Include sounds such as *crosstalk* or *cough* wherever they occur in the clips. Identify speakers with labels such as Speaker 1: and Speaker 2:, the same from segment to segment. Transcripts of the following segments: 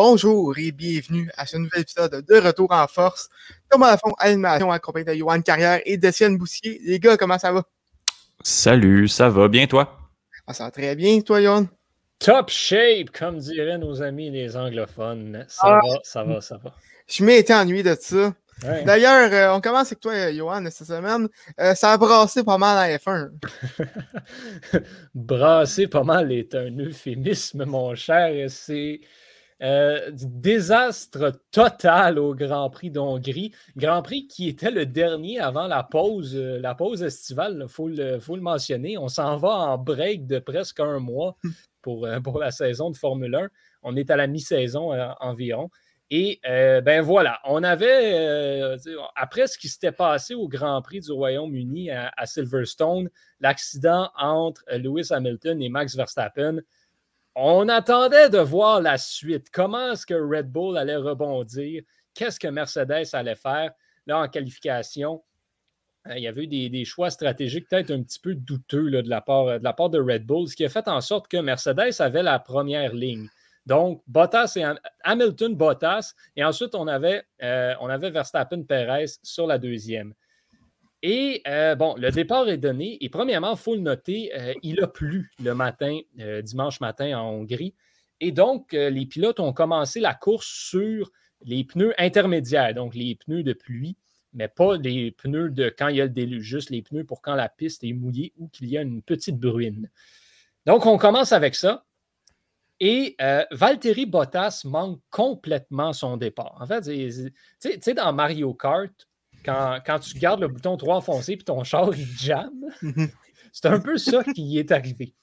Speaker 1: Bonjour et bienvenue à ce nouvel épisode de Retour en force. Thomas Lafont, animation accompagné de Johan Carrière et d'Étienne Boussier. Les gars, comment ça va?
Speaker 2: Salut, ça va bien toi?
Speaker 1: Ah, ça va très bien, toi, Johan?
Speaker 3: Top shape, comme diraient nos amis les anglophones. Ça ah. va, ça va, ça va.
Speaker 1: Je m'ai été ennuyé de ça. D'ailleurs, euh, on commence avec toi, Johan, cette semaine. Euh, ça a brassé pas mal à F1. *laughs*
Speaker 3: brasser pas mal est un euphémisme, mon cher. C'est euh, désastre total au Grand Prix d'Hongrie. Grand Prix qui était le dernier avant la pause, euh, la pause estivale, il faut, le, mentionner. On s'en va en break de presque un mois pour, euh, pour la saison de Formule 1. On est à la mi-saison environ. Et ben voilà, on avait, après ce qui s'était passé au Grand Prix du Royaume-Uni à, Silverstone, l'accident entre Lewis Hamilton et Max Verstappen, on attendait de voir la suite. Comment est-ce que Red Bull allait rebondir? Qu'est-ce que Mercedes allait faire? Là, en qualification, euh, il y avait eu des, choix stratégiques peut-être un petit peu douteux de, la part, de la part de Red Bull, ce qui a fait en sorte que Mercedes avait la première ligne. Donc, Bottas et Hamilton, Bottas, et ensuite on avait, euh, on avait Verstappen, Perez sur la deuxième. Et euh, bon, le départ est donné. Et premièrement, il faut le noter, euh, il a plu le matin, euh, dimanche matin en Hongrie. Et donc, les pilotes ont commencé la course sur les pneus intermédiaires, donc les pneus de pluie, mais pas les pneus de quand il y a le déluge, juste les pneus pour quand la piste est mouillée ou qu'il y a une petite bruine. Donc, on commence avec ça. Et Valtteri Bottas manque complètement son départ. En fait, tu sais, dans Mario Kart, quand, tu gardes le bouton 3 foncé puis ton char il. Mhm. *laughs* C'est un peu ça qui est arrivé.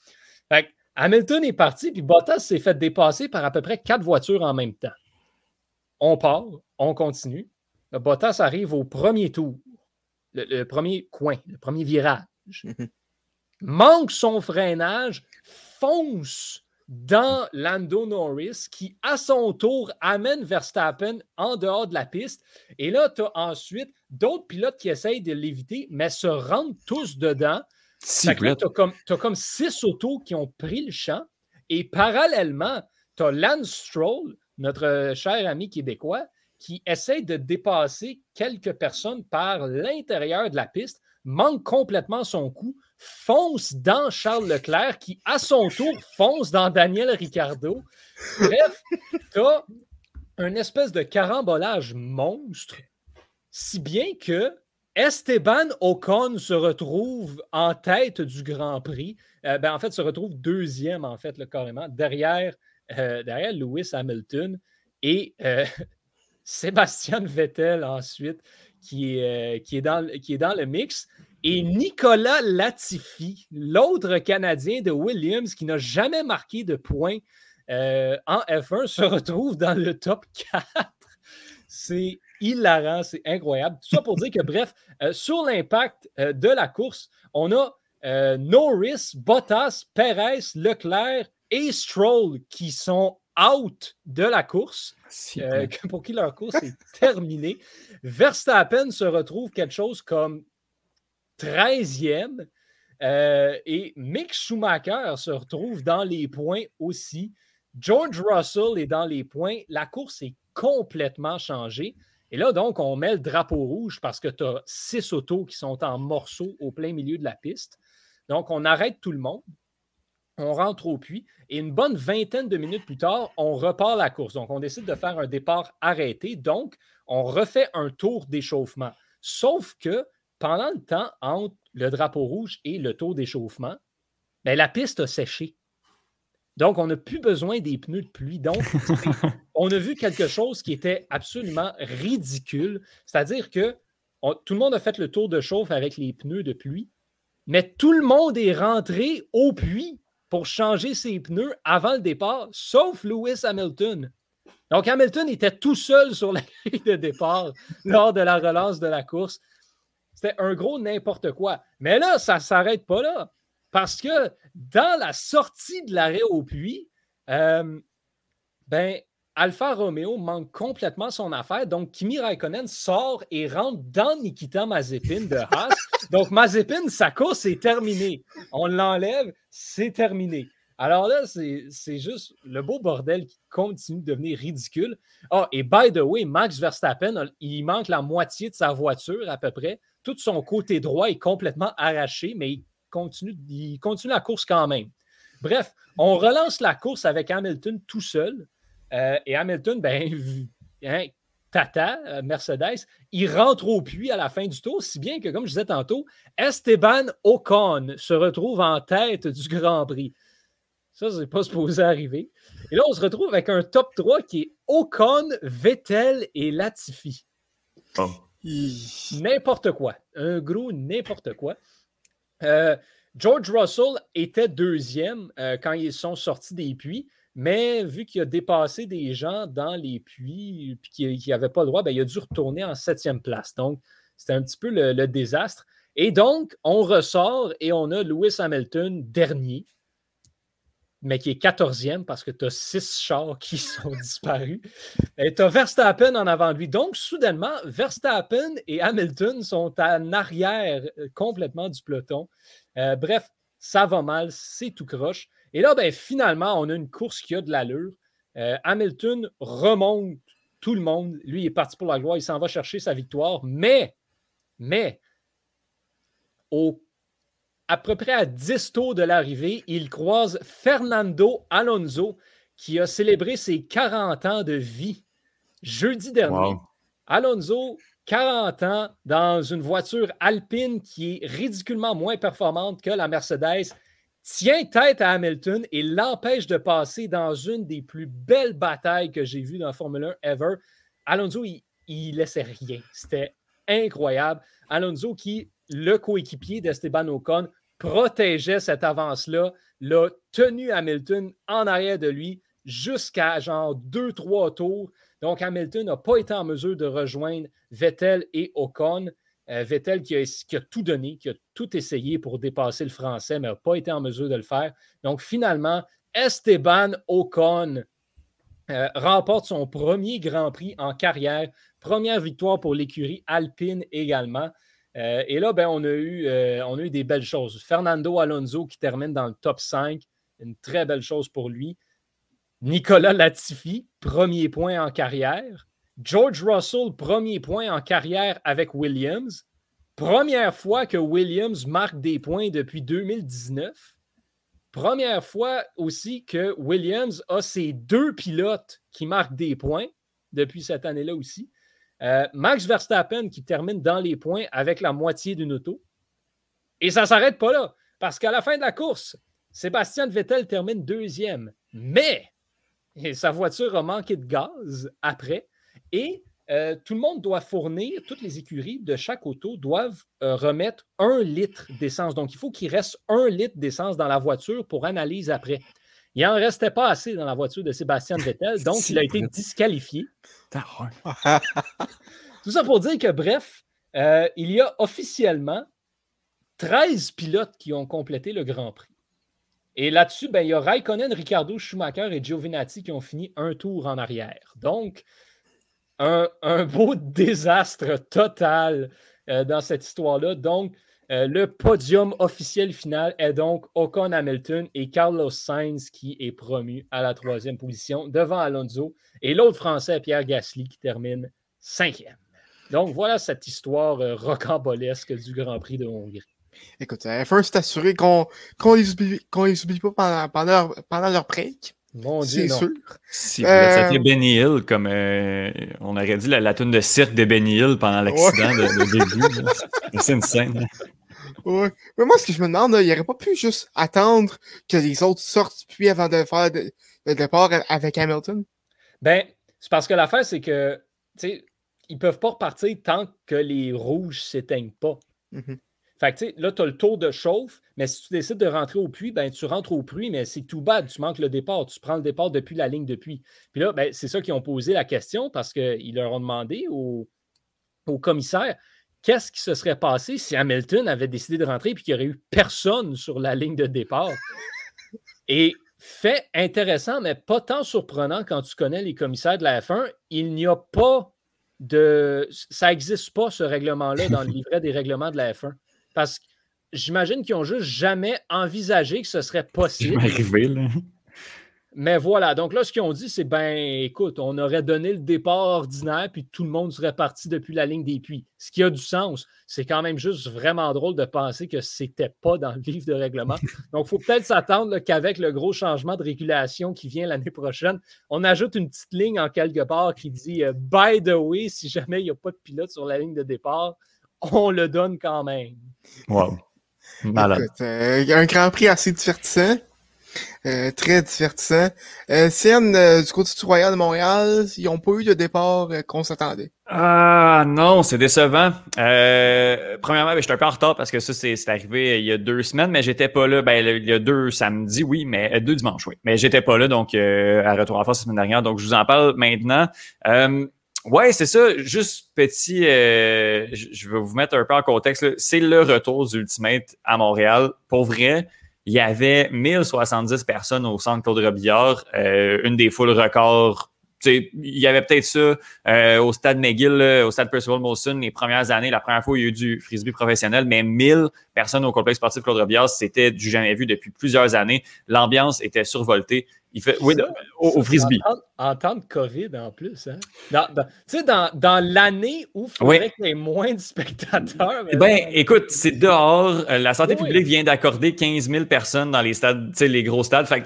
Speaker 3: Hamilton est parti, puis Bottas s'est fait dépasser par à peu près quatre voitures en même temps. On part, on continue. Bottas arrive au premier tour, le, premier coin, le premier virage. *laughs* Manque son freinage, fonce dans Lando Norris qui, à son tour, amène Verstappen en dehors de la piste. Et là, tu as ensuite d'autres pilotes qui essayent de l'éviter, mais se rendent tous dedans. Tu as, comme six autos qui ont pris le champ. Et parallèlement, tu as Lance Stroll, notre cher ami québécois, qui essaye de dépasser quelques personnes par l'intérieur de la piste, manque complètement son coup, fonce dans Charles Leclerc, qui à son tour fonce dans Daniel Ricciardo. Bref, tu as un espèce de carambolage monstre si bien que Esteban Ocon se retrouve en tête du Grand Prix. Euh, ben, en fait, se retrouve deuxième, en fait, carrément, derrière, euh, derrière Lewis Hamilton et euh, *laughs* Sébastien Vettel ensuite, qui qui, est qui est dans le mix. Et Nicolas Latifi, l'autre Canadien de Williams qui n'a jamais marqué de points en F1, se retrouve dans le top *laughs* 4. C'est hilarant, c'est incroyable. Tout ça pour dire que, *laughs* bref, euh, sur l'impact euh, de la course, on a euh, Norris, Bottas, Perez, Leclerc et Stroll qui sont out de la course, *laughs* pour qui leur course est terminée. Verstappen se retrouve quelque chose comme 13e. et Mick Schumacher se retrouve dans les points aussi. George Russell est dans les points. La course est complètement changée. Et là, donc, on met le drapeau rouge parce que tu as six autos qui sont en morceaux au plein milieu de la piste. Donc, on arrête tout le monde. On rentre au puits et une bonne vingtaine de minutes plus tard, on repart la course. Donc, on décide de faire un départ arrêté. Donc, on refait un tour d'échauffement. Sauf que pendant le temps entre le drapeau rouge et le tour d'échauffement, ben, la piste a séché. Donc, on n'a plus besoin des pneus de pluie. Donc, *laughs* on a vu quelque chose qui était absolument ridicule. C'est-à-dire que tout le monde a fait le tour de chauffe avec les pneus de pluie, mais tout le monde est rentré au puits pour changer ses pneus avant le départ, sauf Lewis Hamilton. Donc, Hamilton était tout seul sur la *laughs* grille de départ lors de la relance de la course. C'était un gros n'importe quoi. Mais là, ça ne s'arrête pas là. Parce que dans la sortie de l'arrêt au puits, euh, ben, Alfa Romeo manque complètement son affaire. Donc, Kimi Raikkonen sort et rentre dans Nikita Mazepin de Haas. *laughs* donc, Mazepin, sa course est terminée. On l'enlève, c'est terminé. Alors là, c'est juste le beau bordel qui continue de devenir ridicule. Ah, et by the way, Max Verstappen, il manque la moitié de sa voiture à peu près. Tout son côté droit est complètement arraché, mais il continue, la course quand même. Bref, on relance la course avec Hamilton tout seul. Euh, et Hamilton, ben, *laughs* hein, Tata, euh, Mercedes, il rentre au puits à la fin du tour, si bien que, comme je disais tantôt, Esteban Ocon se retrouve en tête du Grand Prix. Ça, c'est pas supposé arriver. Et là, on se retrouve avec un top 3 qui est Ocon, Vettel et Latifi. N'importe quoi. Un gros n'importe quoi. Euh, George Russell était deuxième euh, quand ils sont sortis des puits, mais vu qu'il a dépassé des gens dans les puits et qu'il n'avait pas le droit, ben, il a dû retourner en septième place. Donc, c'était un petit peu le, désastre. Et donc, on ressort et on a Lewis Hamilton dernier mais qui est 14e parce que tu as six chars qui *laughs* sont disparus. Et tu as Verstappen en avant de lui. Donc, soudainement, Verstappen et Hamilton sont en arrière euh, complètement du peloton. Euh, bref, ça va mal, c'est tout croche. Et là, ben, finalement, on a une course qui a de l'allure. Euh, Hamilton remonte tout le monde. Lui, il est parti pour la gloire, il s'en va chercher sa victoire. Mais, mais, au à peu près à 10 tours de l'arrivée, il croise Fernando Alonso qui a célébré ses 40 ans de vie jeudi dernier. Alonso, 40 ans dans une voiture alpine qui est ridiculement moins performante que la Mercedes, tient tête à Hamilton et l'empêche de passer dans une des plus belles batailles que j'ai vues dans la Formule 1 ever. Alonso, il, il laissait rien. C'était incroyable. Alonso qui le coéquipier d'Esteban Ocon, protégeait cette avance-là, l'a tenu Hamilton en arrière de lui jusqu'à genre deux, trois tours. Donc, Hamilton n'a pas été en mesure de rejoindre Vettel et Ocon. Euh, Vettel qui a, tout donné, qui a tout essayé pour dépasser le Français, mais n'a pas été en mesure de le faire. Donc, finalement, Esteban Ocon euh, remporte son premier Grand Prix en carrière, première victoire pour l'écurie alpine également. Euh, et là, ben, on, a eu, euh, on a eu des belles choses. Fernando Alonso qui termine dans le top 5, une très belle chose pour lui. Nicolas Latifi, premier point en carrière. George Russell, premier point en carrière avec Williams. Première fois que Williams marque des points depuis 2019. Première fois aussi que Williams a ses deux pilotes qui marquent des points depuis cette année-là aussi. Euh, Max Verstappen qui termine dans les points avec la moitié d'une auto. Et ça ne s'arrête pas là, parce qu'à la fin de la course, Sébastien Vettel termine deuxième. Mais sa voiture a manqué de gaz après. Et euh, tout le monde doit fournir, toutes les écuries de chaque auto doivent euh, remettre un litre d'essence. Donc, il faut qu'il reste un litre d'essence dans la voiture pour analyse après. Il n'en restait pas assez dans la voiture de Sébastien Vettel, donc il a été disqualifié. *laughs* Tout ça pour dire que, bref, euh, il y a officiellement 13 pilotes qui ont complété le Grand Prix. Et là-dessus, ben, il y a Raikkonen, Ricardo, Schumacher et Giovinazzi qui ont fini un tour en arrière. Donc, un, beau *laughs* désastre total euh, dans cette histoire-là. Donc, euh, le podium officiel final est donc Ocon Hamilton et Carlos Sainz qui est promu à la troisième position devant Alonso et l'autre Français, Pierre Gasly, qui termine cinquième. Donc voilà cette histoire euh, rocambolesque du Grand Prix de Hongrie.
Speaker 1: Écoute, il faut s'assurer qu'on ne les, oublie pas pendant, pendant, leur break.
Speaker 3: C'est sûr.
Speaker 2: Si euh... c'était Benny Hill, comme on aurait dit la, la tune de cirque de Benny Hill pendant l'accident de, début. C'est une scène.
Speaker 1: Ouais. Mais moi, ce que je me demande, il n'aurait pas pu juste attendre que les autres sortent puis avant de faire le départ avec Hamilton?
Speaker 3: Ben, c'est parce que l'affaire, c'est que, tu sais, ils peuvent pas repartir tant que les rouges s'éteignent pas. Mm-hmm. Fait que, tu sais, là, tu as le tour de chauffe, mais si tu décides de rentrer au puits, ben, tu rentres au puits, mais c'est tout bad. Tu manques le départ. Tu prends le départ depuis la ligne de puits. Puis là, ben, c'est ça qu'ils ont posé la question parce qu'ils leur ont demandé au, au commissaire qu'est-ce qui se serait passé si Hamilton avait décidé de rentrer et qu'il n'y aurait eu personne sur la ligne de départ? *laughs* Et fait intéressant, mais pas tant surprenant quand tu connais les commissaires de la F1, il n'y a pas de. Ça n'existe pas, ce règlement-là, dans le *laughs* livret des règlements de la F1. Parce que j'imagine qu'ils ont juste jamais envisagé que ce serait possible.
Speaker 2: Arrivé, là.
Speaker 3: Mais voilà, donc là, ce qu'ils ont dit, c'est ben, écoute, on aurait donné le départ ordinaire, puis tout le monde serait parti depuis la ligne des puits. Ce qui a du sens. C'est quand même juste vraiment drôle de penser que c'était pas dans le livre de règlement. *laughs* Donc, il faut peut-être s'attendre qu'avec le gros changement de régulation qui vient l'année prochaine, on ajoute une petite ligne en quelque part qui dit euh, By the way, si jamais il n'y a pas de pilote sur la ligne de départ, on le donne quand même.
Speaker 2: Wow.
Speaker 1: Malade. Euh, un Grand Prix assez divertissant. Euh, très divertissant. Euh, euh, du côté du Royal de Montréal, ils n'ont pas eu de départ euh, qu'on s'attendait.
Speaker 2: Ah non, c'est décevant. premièrement, ben, j'étais un peu en retard parce que ça, c'est arrivé il y a deux semaines, mais j'étais pas là. Ben, il y a deux samedis, oui, mais deux dimanches, oui. Mais j'étais pas là, donc à Retour en force la semaine dernière. Donc, je vous en parle maintenant. Ouais, c'est ça. Juste petit, je vais vous mettre un peu en contexte. C'est le retour du Ultimate à Montréal. Pour vrai, il y avait 1070 personnes au centre Claude Robillard, euh, une des foules records. il y avait peut-être ça euh, au stade McGill, au stade Percival Molson, les premières années, la première fois il y a eu du frisbee professionnel, mais 1000 personnes au complexe sportif Claude Robillard, c'était du jamais vu depuis plusieurs années. L'ambiance était survoltée. Il fait, oui, au, frisbee.
Speaker 3: En, temps de COVID en plus. Hein? Dans, tu sais, dans, dans l'année où il faudrait qu'il y ait moins de spectateurs.
Speaker 2: Eh ben, écoute, c'est dehors. Euh, la santé publique vient d'accorder 15 000 personnes dans les stades, tu sais, les gros stades. Fait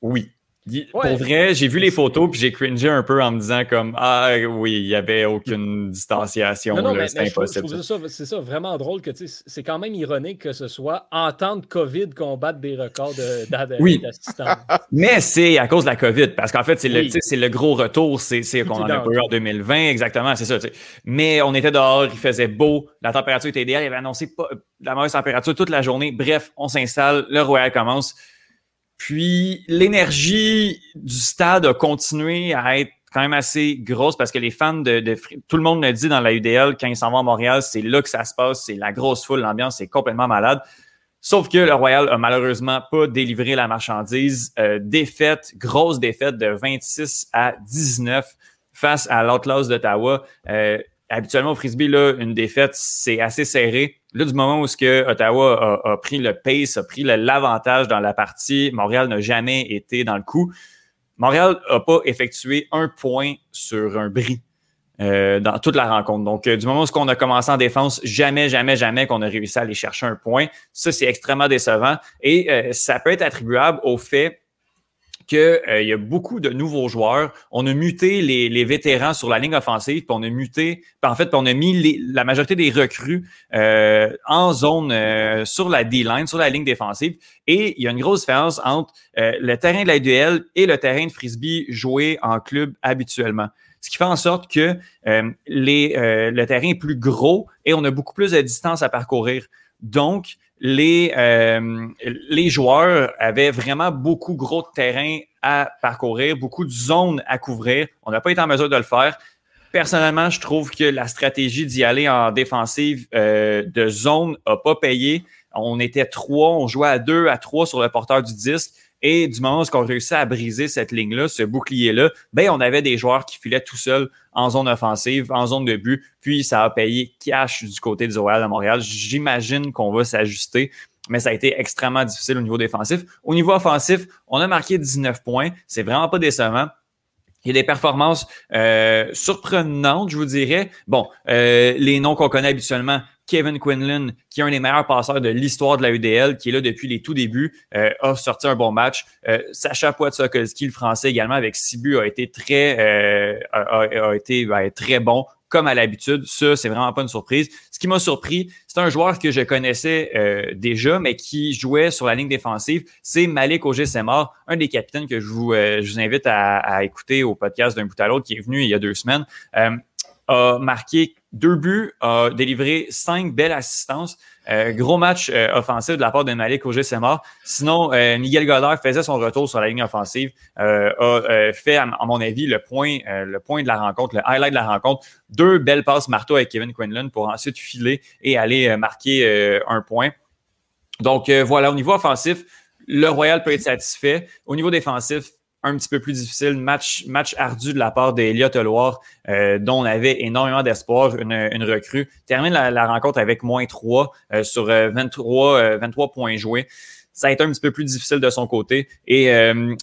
Speaker 2: oui, pour vrai, j'ai vu les photos puis j'ai cringé un peu en me disant comme ah oui, il n'y avait aucune distanciation.
Speaker 3: C'est impossible. C'est ça, vraiment drôle que c'est quand même ironique que ce soit en temps de COVID qu'on batte des records d'assistance.
Speaker 2: Oui. mais c'est à cause de la COVID parce qu'en fait, c'est le, le gros retour, c'est qu'on en a eu en 2020, exactement, c'est ça. Mais on était dehors, il faisait beau, la température était idéale, il avait annoncé pas, la mauvaise température toute la journée. Bref, on s'installe, le Royal commence. Puis l'énergie du stade a continué à être quand même assez grosse parce que les fans de, tout le monde le dit dans la UDL quand ils s'en vont à Montréal, c'est là que ça se passe, c'est la grosse foule, l'ambiance est complètement malade. Sauf que le Royal a malheureusement pas délivré la marchandise. Euh, défaite, grosse défaite de 26 à 19 face à l'Outlaws d'Ottawa. Euh, habituellement au frisbee, là, une défaite, c'est assez serré. Là, du moment où ce que Ottawa a, pris le pace, a pris l'avantage dans la partie, Montréal n'a jamais été dans le coup. Montréal n'a pas effectué un point sur un bris euh, dans toute la rencontre. Donc, euh, du moment où on a commencé en défense, jamais, jamais, jamais qu'on a réussi à aller chercher un point. Ça, c'est extrêmement décevant. Et euh, ça peut être attribuable au fait qu'il euh, y a beaucoup de nouveaux joueurs. On a muté les, vétérans sur la ligne offensive, puis on a muté, en fait, on a mis la majorité des recrues euh, en zone euh, sur la D-line, sur la ligne défensive. Et il y a une grosse différence entre le terrain de la duel et le terrain de frisbee joué en club habituellement. Ce qui fait en sorte que le terrain est plus gros et on a beaucoup plus de distance à parcourir. Donc, les, euh, les joueurs avaient vraiment beaucoup gros de terrain à parcourir, beaucoup de zones à couvrir. On n'a pas été en mesure de le faire. Personnellement, je trouve que la stratégie d'y aller en défensive euh, de zone n'a pas payé. On était trois, on jouait à deux, à trois sur le porteur du disque. Et du moment où on réussit à briser cette ligne-là, ce bouclier-là, ben, on avait des joueurs qui filaient tout seuls en zone offensive, en zone de but. Puis, ça a payé cash du côté du Royal de Montréal. J'imagine qu'on va s'ajuster mais ça a été extrêmement difficile au niveau défensif. Au niveau offensif, on a marqué 19 points. C'est vraiment pas décevant. Il y a des performances euh, surprenantes, je vous dirais. Bon, euh, les noms qu'on connaît habituellement, Kevin Quinlan, qui est un des meilleurs passeurs de l'histoire de la UDL, qui est là depuis les tout débuts, euh, a sorti un bon match. Euh, Sacha Poitsokolski, le français également, avec six buts, a été très, euh, a, été ben, très bon comme à l'habitude. Ça, c'est vraiment pas une surprise. Ce qui m'a surpris, c'est un joueur que je connaissais déjà, mais qui jouait sur la ligne défensive. C'est Malik Ogesemar, un des capitaines que je vous, je vous invite à, à, écouter au podcast d'un bout à l'autre, qui est venu il y a deux semaines a marqué deux buts, a délivré cinq belles assistances. Euh, gros match euh, offensif de la part de Malik au mort. Sinon, euh, Miguel Goddard faisait son retour sur la ligne offensive, a fait, à, mon avis, le point, le point de la rencontre, le highlight de la rencontre. Deux belles passes marteau avec Kevin Quinlan pour ensuite filer et aller marquer un point. Donc voilà, au niveau offensif, le Royal peut être satisfait. Au niveau défensif, un petit peu plus difficile, match, match ardu de la part d'Eliott Loire, euh, dont on avait énormément d'espoir, une, une, recrue. Termine la, rencontre avec moins 3 euh, sur 23, 23 points joués ça a été un petit peu plus difficile de son côté. Et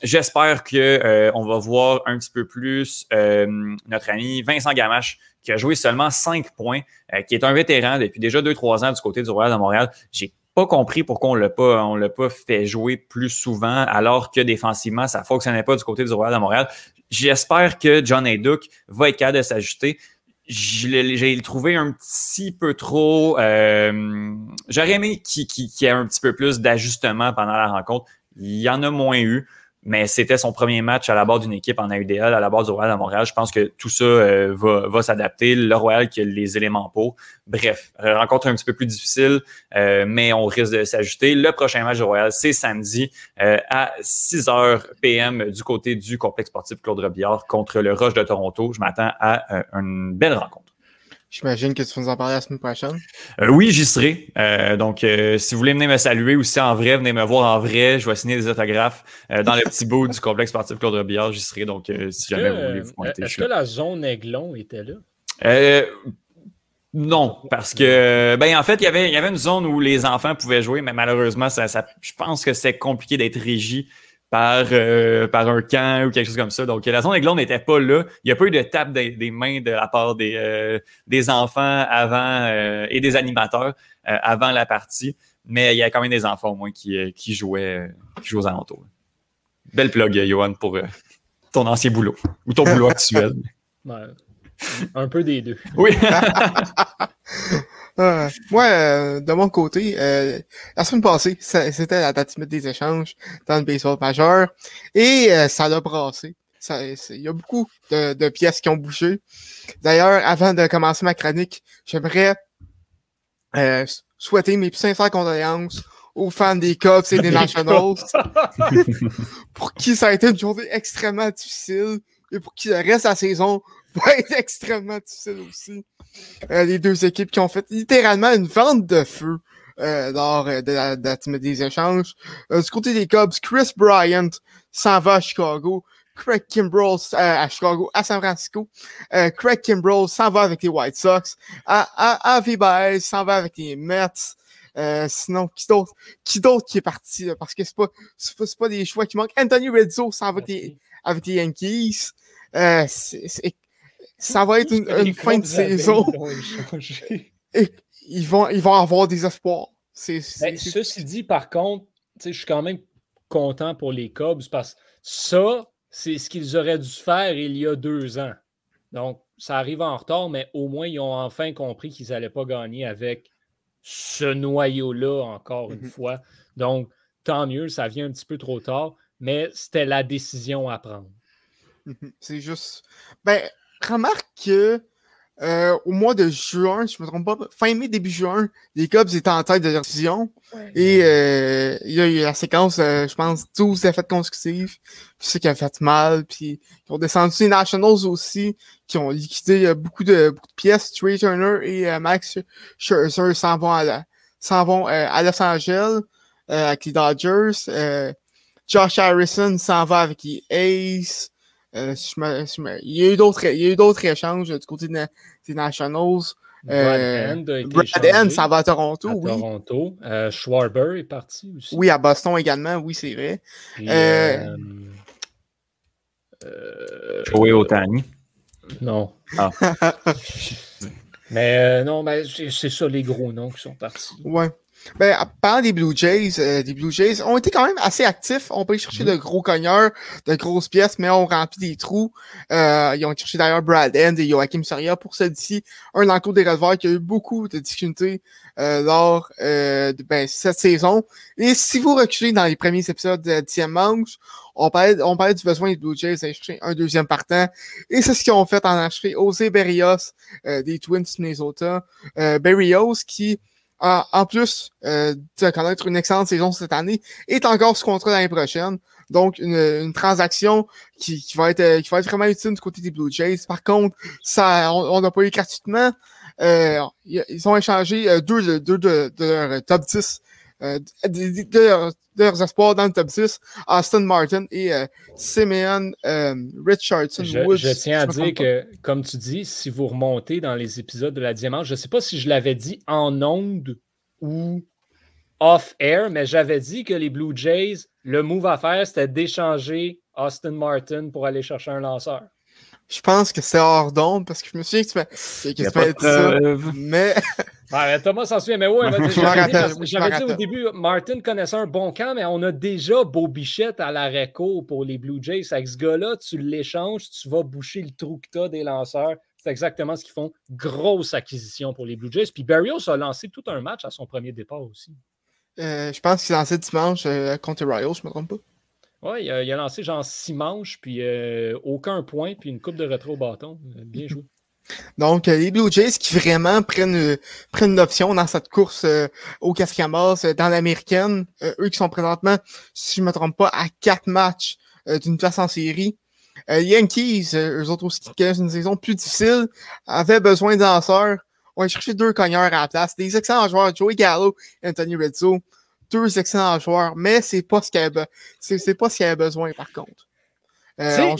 Speaker 2: j'espère que on va voir un petit peu plus notre ami Vincent Gamache, qui a joué seulement 5 points, qui est un vétéran depuis déjà 2-3 ans du côté du Royal de Montréal. J'ai pas compris pourquoi on l'a pas, on l'a pas fait jouer plus souvent, alors que défensivement, ça fonctionnait pas du côté du Royal de Montréal. J'espère que John Hayduck va être capable de s'ajuster. J'ai trouvé un petit peu trop. Euh, J'aurais aimé qu'il y ait un petit peu plus d'ajustement pendant la rencontre. Il y en a moins eu mais c'était son premier match à la base d'une équipe en AUDL, à la base du Royal à Montréal. Je pense que tout ça euh, va, s'adapter. Le Royal qui a les éléments pour. Bref, rencontre un petit peu plus difficile, euh, mais on risque de s'ajuster. Le prochain match du Royal, c'est samedi euh, à 6 h PM du côté du complexe sportif Claude Robillard contre le Roche de Toronto. Je m'attends à une belle rencontre.
Speaker 1: J'imagine que tu vas nous en parler la semaine prochaine.
Speaker 2: Euh, oui, j'y serai. Euh, donc, euh, si vous voulez venir me saluer ou si en vrai, venez me voir en vrai. Je vais signer des autographes dans le petit bout du complexe sportif Claude Robillard. J'y serai. Donc, si jamais vous voulez vous
Speaker 3: pointer. Est-ce que la zone Aiglon était là?
Speaker 2: non, parce que ben en fait, il y avait, il y avait une zone où les enfants pouvaient jouer, mais malheureusement, ça, ça je pense que c'est compliqué d'être régi par, euh, par un camp ou quelque chose comme ça. Donc, la zone Aiglon n'était pas là. Il n'y a pas eu de tape des, mains de la part des, euh, des enfants avant euh, et des animateurs avant la partie. Mais il y a quand même des enfants au moins qui, qui, jouaient, qui jouaient aux alentours. Belle plug, Johan, pour ton ancien boulot ou ton boulot *laughs* actuel.
Speaker 3: un peu des deux.
Speaker 2: Oui. *laughs*
Speaker 1: Euh, moi, euh, de mon côté, euh, la semaine passée, c'était la date des échanges dans le baseball majeur. Et ça l'a brassé. Il y a beaucoup de, pièces qui ont bougé. D'ailleurs, avant de commencer ma chronique, j'aimerais souhaiter mes plus sincères condoléances aux fans des Cubs et des Nationals. *laughs* *laughs* Pour qui ça a été une journée extrêmement difficile et pour qui le reste la saison *laughs* va être extrêmement difficile aussi. Euh, les deux équipes qui ont fait littéralement une vente de feu euh, lors euh, de la, des échanges. du côté des Cubs, Chris Bryant s'en va à Chicago. Craig Kimbrell à Chicago, à San Francisco. Craig Kimbrell s'en va avec les White Sox. Avi Baez s'en va avec les Mets. sinon, qui d'autre qui, qui est parti? parce que c'est pas, pas, pas, des choix qui manquent. Anthony Rizzo s'en va avec les, avec les Yankees. c'est ça va être une, fin de saison. *laughs* Et ils vont, ils vont avoir des espoirs.
Speaker 3: C'est, ben, ceci dit, par contre, je suis quand même content pour les Cubs parce que ça, c'est ce qu'ils auraient dû faire il y a deux ans. Donc, ça arrive en retard, mais au moins, ils ont enfin compris qu'ils n'allaient pas gagner avec ce noyau-là, encore une mm-hmm. fois. Donc, tant mieux, ça vient un petit peu trop tard, mais c'était la décision à prendre.
Speaker 1: Mm-hmm. C'est juste. Ben, remarque que euh, au mois de juin, je me trompe pas, fin mai, début juin, les Cubs étaient en tête de leur division. Et euh, il y a eu la séquence, euh, je pense, 12 défaites consécutives. Puis c'est qui a fait mal. Puis ils ont descendu les Nationals aussi, qui ont liquidé beaucoup, de, beaucoup de pièces. Trey Turner et Max Scherzer s'en vont à, s'en vont, à Los Angeles avec les Dodgers. Josh Harrison s'en va avec les Ace. Euh, il y a eu d'autres, il y a eu d'autres échanges du côté des Nationals. Brad euh, End, Brad End, ça va à Toronto, oui.
Speaker 3: Toronto. Euh, Schwarber est parti aussi.
Speaker 1: Oui, à Boston également, oui, c'est vrai.
Speaker 2: Joey Otani.
Speaker 3: Non. Ah. *laughs* mais non, mais c'est ça les gros noms qui sont partis.
Speaker 1: Ouais. Ben, parlant des Blue Jays, euh, des Blue Jays ont été quand même assez actifs. On peut y chercher mhm. de gros cogneurs, de grosses pièces, mais on remplit des trous. Euh, ils ont cherché d'ailleurs Brad End et Joachim Soria pour celle-ci. Un encours des releveurs qui a eu beaucoup de difficultés euh, lors de ben, cette saison. Et si vous reculez dans les premiers épisodes de 10e manche, on parlait, on parlait du besoin des Blue Jays d'aller chercher un deuxième partant. Et c'est ce qu'ils ont fait en acheter José Berrios des Twins Minnesota. Berrios qui en, plus euh, de connaître une excellente saison cette année, est encore sous contrat l'année prochaine. Donc, une, transaction qui, va être, euh, qui va être vraiment utile du côté des Blue Jays. Par contre, ça, on n'a pas eu gratuitement. Euh, ils ont échangé deux, de, deux de, de, leur top 10, de, leurs espoirs dans le top 6, Austin Martin et euh, Simeon euh, Richardson.
Speaker 3: Je, tiens à dire que, comme tu dis, si vous remontez dans les épisodes de la Diamant, je ne sais pas si je l'avais dit en ondes ou off-air, mais j'avais dit que les Blue Jays, le move à faire, c'était d'échanger Austin Martin pour aller chercher un lanceur.
Speaker 1: Je pense que c'est hors d'onde parce que je me souviens que tu m'as dit ça. *laughs* Mais.
Speaker 3: Thomas s'en souvient, mais ouais, j'avais dit au début, Martin connaissait un bon camp, mais on a déjà Beau Bichette à la réco pour les Blue Jays. Avec ce gars-là, tu l'échanges, tu vas boucher le trou que tu as des lanceurs. C'est exactement ce qu'ils font. Grosse acquisition pour les Blue Jays. Puis Barrios a lancé tout un match à son premier départ aussi.
Speaker 1: Euh, je pense qu'il a lancé dimanche euh, contre les Royals, je ne me trompe pas.
Speaker 3: Oui, il, a lancé genre six manches, puis euh, aucun point, puis une coupe de rétro au bâton. Bien joué. *laughs*
Speaker 1: Donc, les Blue Jays qui vraiment prennent, prennent une option dans cette course au Cascamas, dans l'américaine, eux qui sont présentement, si je ne me trompe pas, à quatre matchs d'une place en série. Yankees, eux autres aussi qui connaissent une saison plus difficile, avaient besoin de lanceurs. On va chercher deux cogneurs à la place. Des excellents joueurs, Joey Gallo et Anthony Rizzo. Deux excellents joueurs, mais c'est pas ce qu'il avait, c'est, pas ce qu'il avait besoin, par contre.
Speaker 3: Euh,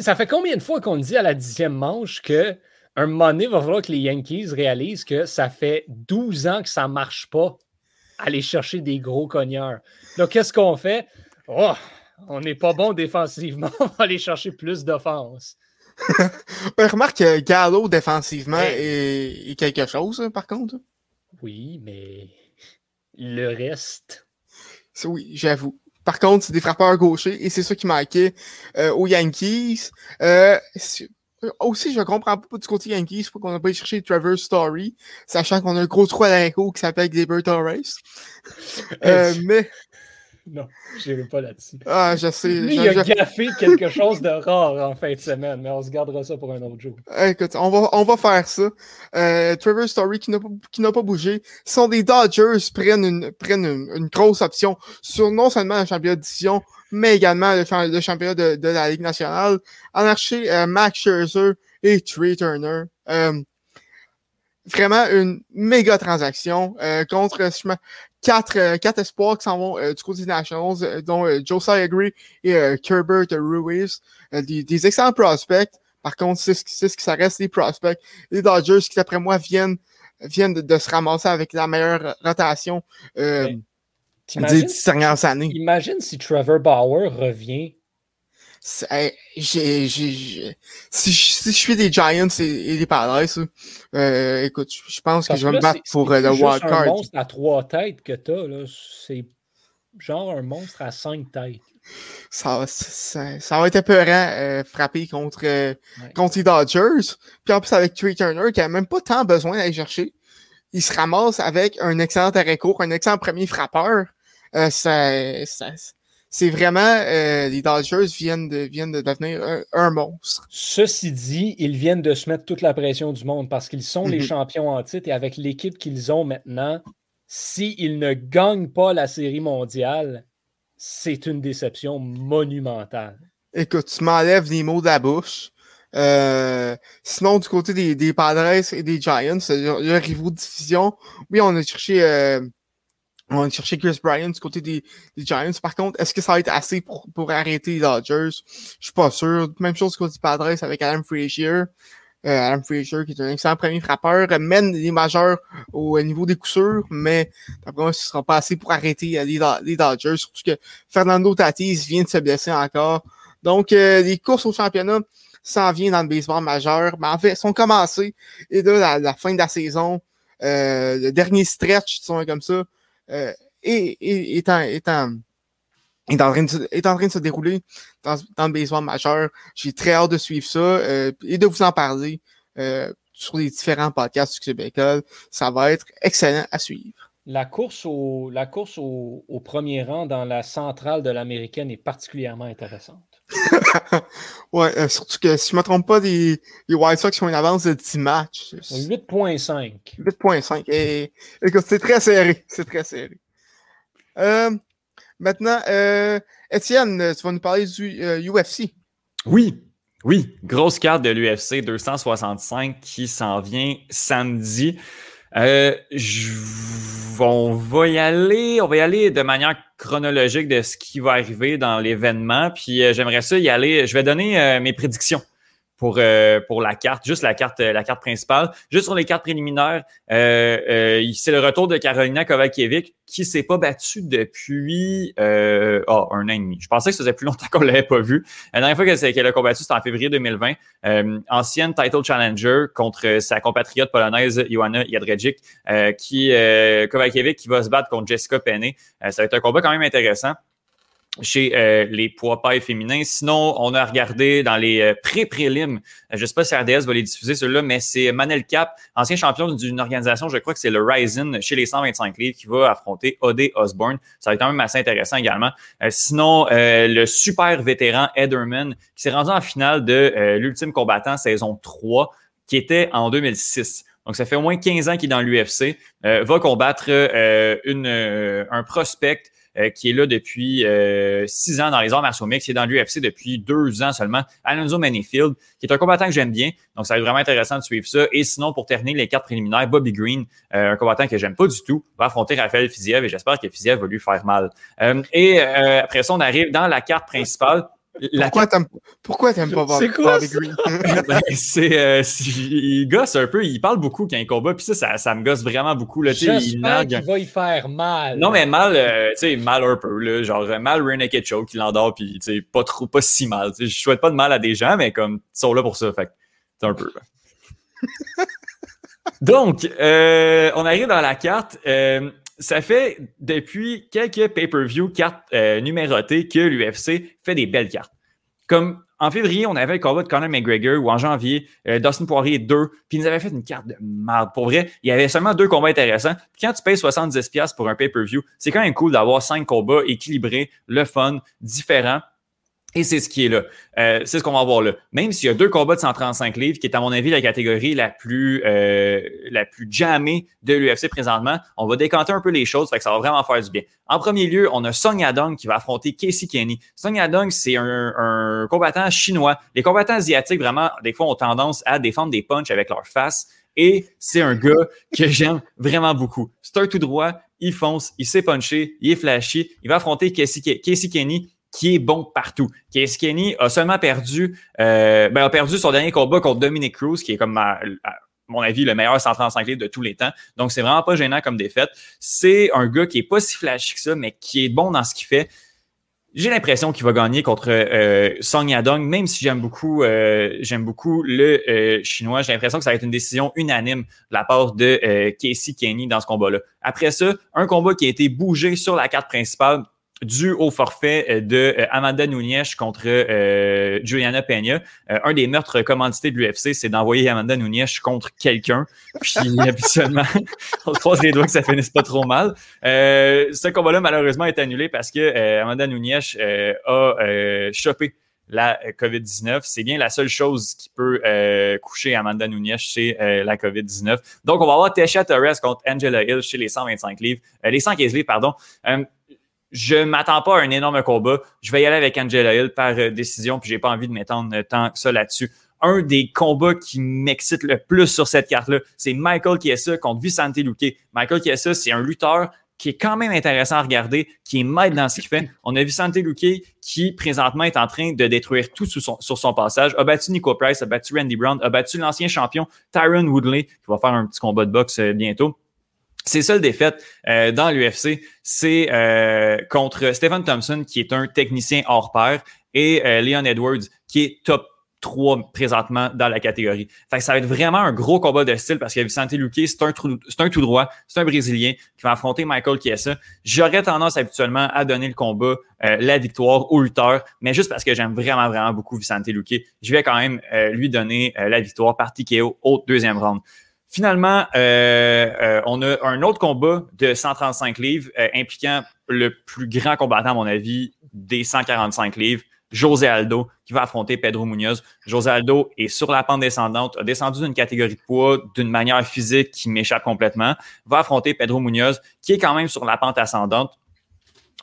Speaker 3: ça fait combien de fois qu'on dit à la dixième manche que un moment donné, il va falloir que les Yankees réalisent que ça fait 12 ans que ça marche pas aller chercher des gros cogneurs. Donc, qu'est-ce qu'on fait? Oh, on n'est pas bon défensivement, *laughs* on va aller chercher plus d'offense. *laughs*
Speaker 1: remarque que Gallo, défensivement, est, quelque chose, hein, par contre.
Speaker 3: Oui, mais le reste.
Speaker 1: Oui, j'avoue. Par contre, c'est des frappeurs gauchers et c'est ça qui manquait euh, aux Yankees. Euh, aussi, je comprends pas du côté Yankees pourquoi on n'a pas cherché Trevor Story, sachant qu'on a un gros trou à la qui s'appelle Gabriel Torres. euh, mais *laughs*
Speaker 3: non, je n'irai pas là-dessus.
Speaker 1: Ah, je sais.
Speaker 3: Lui, il a gaffé quelque chose de rare en fin de semaine, mais on se gardera ça pour un autre jour.
Speaker 1: Écoute, on va, on va faire ça. Euh, Trevor Story qui n'a pas, pas bougé. sont des Dodgers prennent une, prennent une, grosse option sur non seulement le championnat d'édition, mais également le, championnat de, la Ligue nationale. En archer, euh, Max Scherzer et Trey Turner. Euh, vraiment une méga transaction euh, contre quatre, euh, quatre espoirs qui s'en vont euh, du côté des Nationals, euh, dont Josiah Agree et Kerbert Ruiz. Des, excellents prospects. Par contre, c'est ce, ce qui ça reste des prospects. Les Dodgers qui, d'après moi, viennent, viennent de, se ramasser avec la meilleure rotation des dernières années.
Speaker 3: Imagine si Trevor Bauer revient
Speaker 1: si, je suis des Giants et, des Padres, euh, écoute, je pense que je vais me battre pour euh, le wild card.
Speaker 3: C'est un monstre à trois têtes que tu as, c'est genre un monstre à cinq têtes.
Speaker 1: Ça, ça, ça va être épeurant euh, frapper contre, euh, contre les Dodgers. Puis en plus, avec Trey Turner, qui n'a même pas tant besoin d'aller chercher, il se ramasse avec un excellent arrêt court, un excellent premier frappeur. ça, ça, c'est vraiment euh, les Dodgers viennent de, viennent de devenir un, monstre.
Speaker 3: Ceci dit, ils viennent de se mettre toute la pression du monde parce qu'ils sont les mhm. champions en titre et avec l'équipe qu'ils ont maintenant, s'ils ne gagnent pas la série mondiale, c'est une déception monumentale.
Speaker 1: Écoute, tu m'enlèves les mots de la bouche. Euh, sinon, du côté des, des Padres et des Giants, le, rivaux de division, oui, on a cherché euh, on va chercher Chris Bryant du côté des, Giants. Par contre, est-ce que ça va être assez pour, pour arrêter les Dodgers? Je suis pas sûr. Même chose du côté des Padres avec Adam Frazier. Euh, Adam Frazier, qui est un excellent premier frappeur, mène les majeurs au niveau des coups sûrs, mais d'après moi, ce sera pas assez pour arrêter les, les Dodgers. Surtout que Fernando Tatis vient de se blesser encore. Donc, euh, les courses au championnat s'en viennent dans le baseball majeur. Mais en fait, sont commencées. Et là, la, fin de la saison, euh, le dernier stretch, disons comme ça, euh, est, en, est, en, est en train de se dérouler dans, dans le baseball majeur. J'ai très hâte de suivre ça euh, et de vous en parler euh, sur les différents podcasts du Québec. Ça va être excellent à suivre.
Speaker 3: La course, au, la course au, au premier rang dans la centrale de l'américaine est particulièrement intéressante. *laughs*
Speaker 1: ouais, euh, surtout que si je ne me trompe pas, les, les White Sox ont une avance de 10 matchs.
Speaker 3: 8.5.
Speaker 1: 8.5. Et, écoute, c'est très serré. C'est très serré. Euh, maintenant, euh, Étienne, tu vas nous parler du UFC.
Speaker 2: Oui, oui. Grosse carte de l'UFC 265 qui s'en vient samedi. Euh, on va y aller, on va y aller de manière chronologique de ce qui va arriver dans l'événement. Puis euh, j'aimerais ça y aller. Je vais donner euh, mes prédictions pour, euh, pour la carte, juste la carte, la carte principale. Juste sur les cartes préliminaires, euh, euh, c'est le retour de Carolina Kovacevic qui s'est pas battue depuis oh, un an et demi. Je pensais que ça faisait plus longtemps qu'on l'avait pas vu. La dernière fois qu'elle a combattu, c'était en février 2020. ancienne title challenger contre sa compatriote polonaise Joanna Jadrejic, qui Kovacevic qui va se battre contre Jessica Penney. ça va être un combat quand même intéressant chez euh, les poids pailles féminins. Sinon, on a regardé dans les euh, pré-prélims, je ne sais pas si RDS va les diffuser ceux-là, mais c'est Manel Cap, ancien champion d'une organisation, je crois que c'est le Ryzen chez les 125 livres, qui va affronter Odé Osborne. Ça va être quand même assez intéressant également. Euh, sinon, le super vétéran Ederman, qui s'est rendu en finale de l'ultime combattant saison 3, qui était en 2006. Donc, ça fait au moins 15 ans qu'il est dans l'UFC, va combattre un prospect euh, qui est là depuis euh, six ans dans les arts martiaux mix, qui est dans l'UFC depuis deux ans seulement, Alonso Manifield, qui est un combattant que j'aime bien. Donc, ça va être vraiment intéressant de suivre ça. Et sinon, pour terminer les quatre préliminaires, Bobby Green, euh, un combattant que j'aime pas du tout, va affronter Raphaël Fiziev et j'espère que Fiziev va lui faire mal. et après ça, on arrive dans la carte principale.
Speaker 1: Pourquoi t'aimes pourquoi t'aimes pas voir Bobby Green? *laughs*
Speaker 2: ben, c'est euh, il gosse un peu, il parle beaucoup quand il combat, puis ça, ça, me gosse vraiment beaucoup. Là,
Speaker 3: J'espère il va y faire mal.
Speaker 2: Non, mais mal, euh, tu sais, mal un peu, là, genre mal rear naked choke, qui l'endort, puis tu sais, pas trop, pas si mal. Je souhaite pas de mal à des gens, mais comme, ils sont là pour ça, fait c'est un peu. *laughs* Donc, euh, on arrive dans la carte. Euh, ça fait depuis quelques pay-per-view cartes euh, numérotées que l'UFC fait des belles cartes. Comme en février, on avait le combat de Conor McGregor ou en janvier, euh, Dustin Poirier 2, puis ils nous avaient fait une carte de merde. Pour vrai, il y avait seulement deux combats intéressants. Puis quand tu payes 70$ pour un pay-per-view, c'est quand même cool d'avoir cinq combats équilibrés, le fun, différents. Et c'est ce qui est là. Euh, c'est ce qu'on va voir là. Même s'il y a deux combats de 135 livres, qui est à mon avis la catégorie la plus euh, la plus jammée de l'UFC présentement, on va décanter un peu les choses, fait que ça va vraiment faire du bien. En premier lieu, on a Song Yadong qui va affronter Casey Kenny. Song Yadong, c'est un, un, combattant chinois. Les combattants asiatiques, vraiment, des fois, ont tendance à défendre des punches avec leur face. Et c'est un gars que *laughs* j'aime vraiment beaucoup. C'est un tout droit, il fonce, il sait puncher, il est flashy. Il va affronter Casey Kenny qui est bon partout. Casey Kenny a seulement perdu, euh, ben, a perdu son dernier combat contre Dominic Cruz, qui est comme à mon avis, le meilleur 135 livres de tous les temps. Donc, c'est vraiment pas gênant comme défaite. C'est un gars qui est pas si flashy que ça, mais qui est bon dans ce qu'il fait. J'ai l'impression qu'il va gagner contre euh, Song Yadong, même si j'aime beaucoup, euh, j'aime beaucoup le euh, chinois. J'ai l'impression que ça va être une décision unanime de la part de euh, Casey Kenny dans ce combat-là. Après ça, un combat qui a été bougé sur la carte principale dû au forfait euh, de euh, Amanda Nunes contre euh, Juliana Peña. un des meurtres commandités de l'UFC, c'est d'envoyer Amanda Nunes contre quelqu'un. Puis *laughs* habituellement, *laughs* on se croise les doigts que ça finisse pas trop mal. ce combat-là, malheureusement, est annulé parce que Amanda Nunes a chopé la COVID-19. C'est bien la seule chose qui peut coucher Amanda Nunes chez la COVID-19. Donc, on va avoir Tesha Torres contre Angela Hill chez les 125 livres, les 115 livres, pardon. Je m'attends pas à un énorme combat. Je vais y aller avec Angela Hill par euh, décision, puis j'ai pas envie de m'étendre euh, tant que ça là-dessus. Un des combats qui m'excite le plus sur cette carte-là, c'est Michael Chiesa contre Vicente Luque. Michael Chiesa, c'est un lutteur qui est quand même intéressant à regarder, qui est maître dans ce qu'il fait. On a Vicente Luque qui, présentement, est en train de détruire tout sur son, sur son passage. A battu Nico Price, a battu Randy Brown, a battu l'ancien champion Tyron Woodley, qui va faire un petit combat de boxe euh, bientôt. Ses seules défaites euh, dans l'UFC, c'est euh, contre Stephen Thompson, qui est un technicien hors pair, et euh, Leon Edwards, qui est top 3 présentement dans la catégorie. Fait que ça va être vraiment un gros combat de style parce que Vicente Luque, c'est un, un tout droit, c'est un Brésilien qui va affronter Michael Chiesa. J'aurais tendance habituellement à donner le combat, la victoire au lutteur, mais juste parce que j'aime vraiment, vraiment beaucoup Vicente Luque, je vais quand même lui donner la victoire par TKO au deuxième round. Finalement, euh, euh, on a un autre combat de 135 livres euh, impliquant le plus grand combattant, à mon avis, des 145 livres, José Aldo, qui va affronter Pedro Munoz. José Aldo est sur la pente descendante, a descendu d'une catégorie de poids d'une manière physique qui m'échappe complètement, va affronter Pedro Munoz, qui est quand même sur la pente ascendante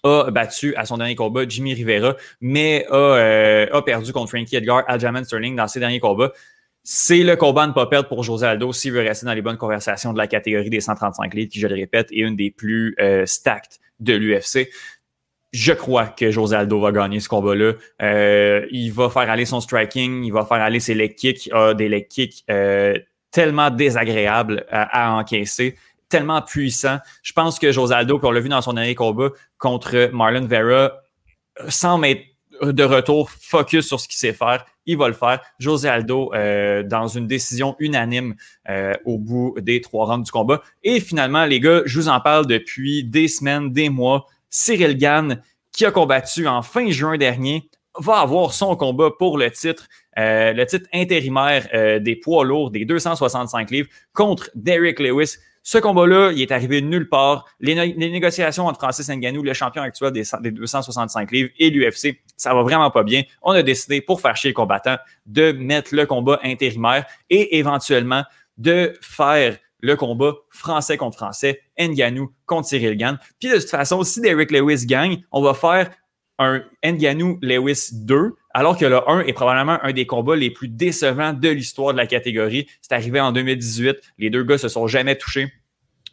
Speaker 2: a battu à son dernier combat Jimmy Rivera, mais a, a perdu contre Frankie Edgar, Aljamain Sterling dans ses derniers combats c'est le combat à ne pas perdre pour José Aldo s'il veut rester dans les bonnes conversations de la catégorie des 135 livres, qui, je le répète, est une des plus euh, stacked de l'UFC. Je crois que José Aldo va gagner ce combat-là. Euh, il va faire aller son striking, il va faire aller ses leg kicks, des leg kicks euh, tellement désagréables à, encaisser, tellement puissants. Je pense que José Aldo, on l'a vu dans son dernier combat contre Marlon Vera, sans mettre de retour, focus sur ce qu'il sait faire, il va le faire. José Aldo, euh, dans une décision unanime euh, au bout des trois rounds du combat. Et finalement, les gars, je vous en parle depuis des semaines, des mois. Cyril Gann, qui a combattu en fin juin dernier, va avoir son combat pour le titre, euh, le titre intérimaire des poids lourds des 265 livres contre Derek Lewis. Ce combat-là, il est arrivé nulle part. Les, négociations entre Francis Ngannou, le champion actuel des, 265 livres, et l'UFC, ça va vraiment pas bien. On a décidé, pour faire chier le combattant, de mettre le combat intérimaire et éventuellement de faire le combat français contre français, Ngannou contre Cyril Gann. Puis de toute façon, si Derek Lewis gagne, on va faire un Ngannou Lewis 2, alors que le 1 est probablement un des combats les plus décevants de l'histoire de la catégorie. C'est arrivé en 2018. Les deux gars se sont jamais touchés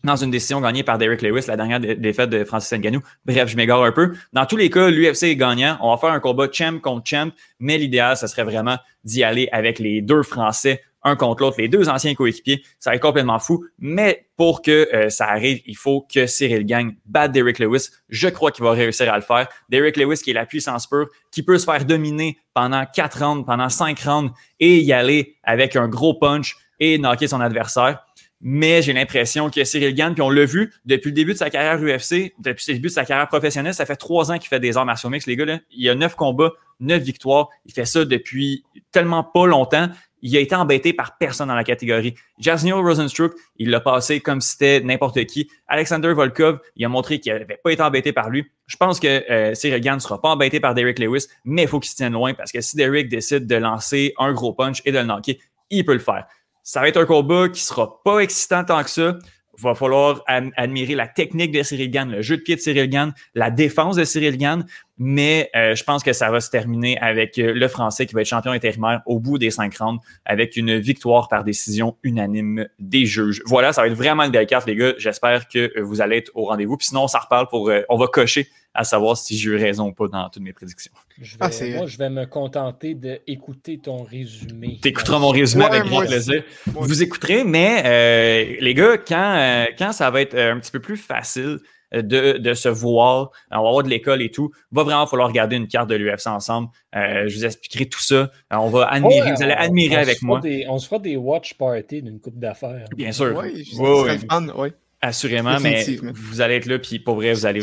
Speaker 2: dans une décision gagnée par Derek Lewis, la dernière défaite de Francis Ngannou. Bref, je m'égare un peu. Dans tous les cas, l'UFC est gagnant. On va faire un combat champ contre champ, mais l'idéal, ce serait vraiment d'y aller avec les deux Français un contre l'autre, les deux anciens coéquipiers. Ça va être complètement fou. Mais pour que euh, ça arrive, il faut que Cyril gagne, batte Derek Lewis. Je crois qu'il va réussir à le faire. Derek Lewis, qui est la puissance pure, qui peut se faire dominer pendant quatre rounds, pendant cinq rounds et y aller avec un gros punch et knocker son adversaire. Mais j'ai l'impression que Cyril Gann, puis on l'a vu depuis le début de sa carrière UFC, depuis le début de sa carrière professionnelle, ça fait trois ans qu'il fait des arts martiaux mix, les gars. Là. Il a neuf combats, neuf victoires. Il fait ça depuis tellement pas longtemps il a été embêté par personne dans la catégorie. Jasnio Rosenstruck, il l'a passé comme si c'était n'importe qui. Alexander Volkov, il a montré qu'il n'avait pas été embêté par lui. Je pense que euh, Cyril Gann ne sera pas embêté par Derek Lewis, mais il faut qu'il se tienne loin parce que si Derek décide de lancer un gros punch et de le knocker, il peut le faire. Ça va être un combat qui sera pas excitant tant que ça. Va falloir admirer la technique de Cyril Gann, le jeu de pied de Cyril Gann, la défense de Cyril Gann, mais euh, je pense que ça va se terminer avec euh, le Français qui va être champion intérimaire au bout des cinq rounds avec une victoire par décision unanime des juges. Voilà, ça va être vraiment une belle carte, les gars. J'espère que vous allez être au rendez-vous. Puis sinon, on s'en reparle pour. Euh, on va cocher à savoir si j'ai eu raison ou pas dans toutes mes prédictions.
Speaker 3: Je ah, moi, je vais me contenter d'écouter ton résumé.
Speaker 2: Tu écouteras mon résumé avec grand plaisir. Vous écouterez, mais euh, les gars, quand, euh, quand ça va être euh, un petit peu plus facile de, de se voir, on va avoir de l'école et tout, va vraiment falloir regarder une carte de l'UFC ensemble. je vous expliquerai tout ça. on va admirer, vous allez admirer avec moi.
Speaker 3: on se fera des watch parties d'une coupe d'affaires.
Speaker 2: Bien sûr.
Speaker 1: Oui.
Speaker 2: Assurément, mais vous allez être là, puis pour vrai, vous allez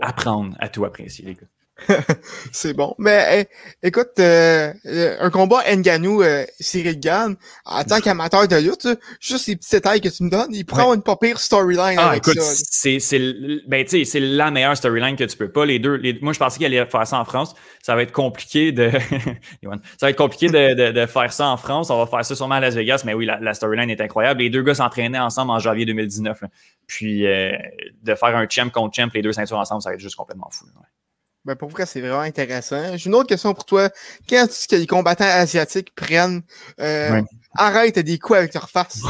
Speaker 2: apprendre à tout apprécier, les gars. *laughs*
Speaker 1: c'est bon. Mais écoute, euh, euh, un combat Nganou euh, Cyril Gann, en tant qu'amateur de lutte, juste les petits détails que tu me donnes, il prend une pas pire storyline ah, avec écoute,
Speaker 2: C'est, ben, c'est la meilleure storyline que tu peux pas. Les deux, les, moi, je pensais qu'il allait faire ça en France. Ça va être compliqué de, *laughs* ça va être compliqué de, de, de, faire ça en France. On va faire ça sûrement à Las Vegas, mais oui, la, la storyline est incroyable. Les deux gars s'entraînaient ensemble en janvier 2019. Puis euh, de faire un champ contre champ, les deux ceintures ensemble, ça va être juste complètement fou.
Speaker 1: Ben pour vrai, c'est vraiment intéressant. J'ai une autre question pour toi. Quand que les combattants asiatiques prennent euh, arrête des coups avec leur face,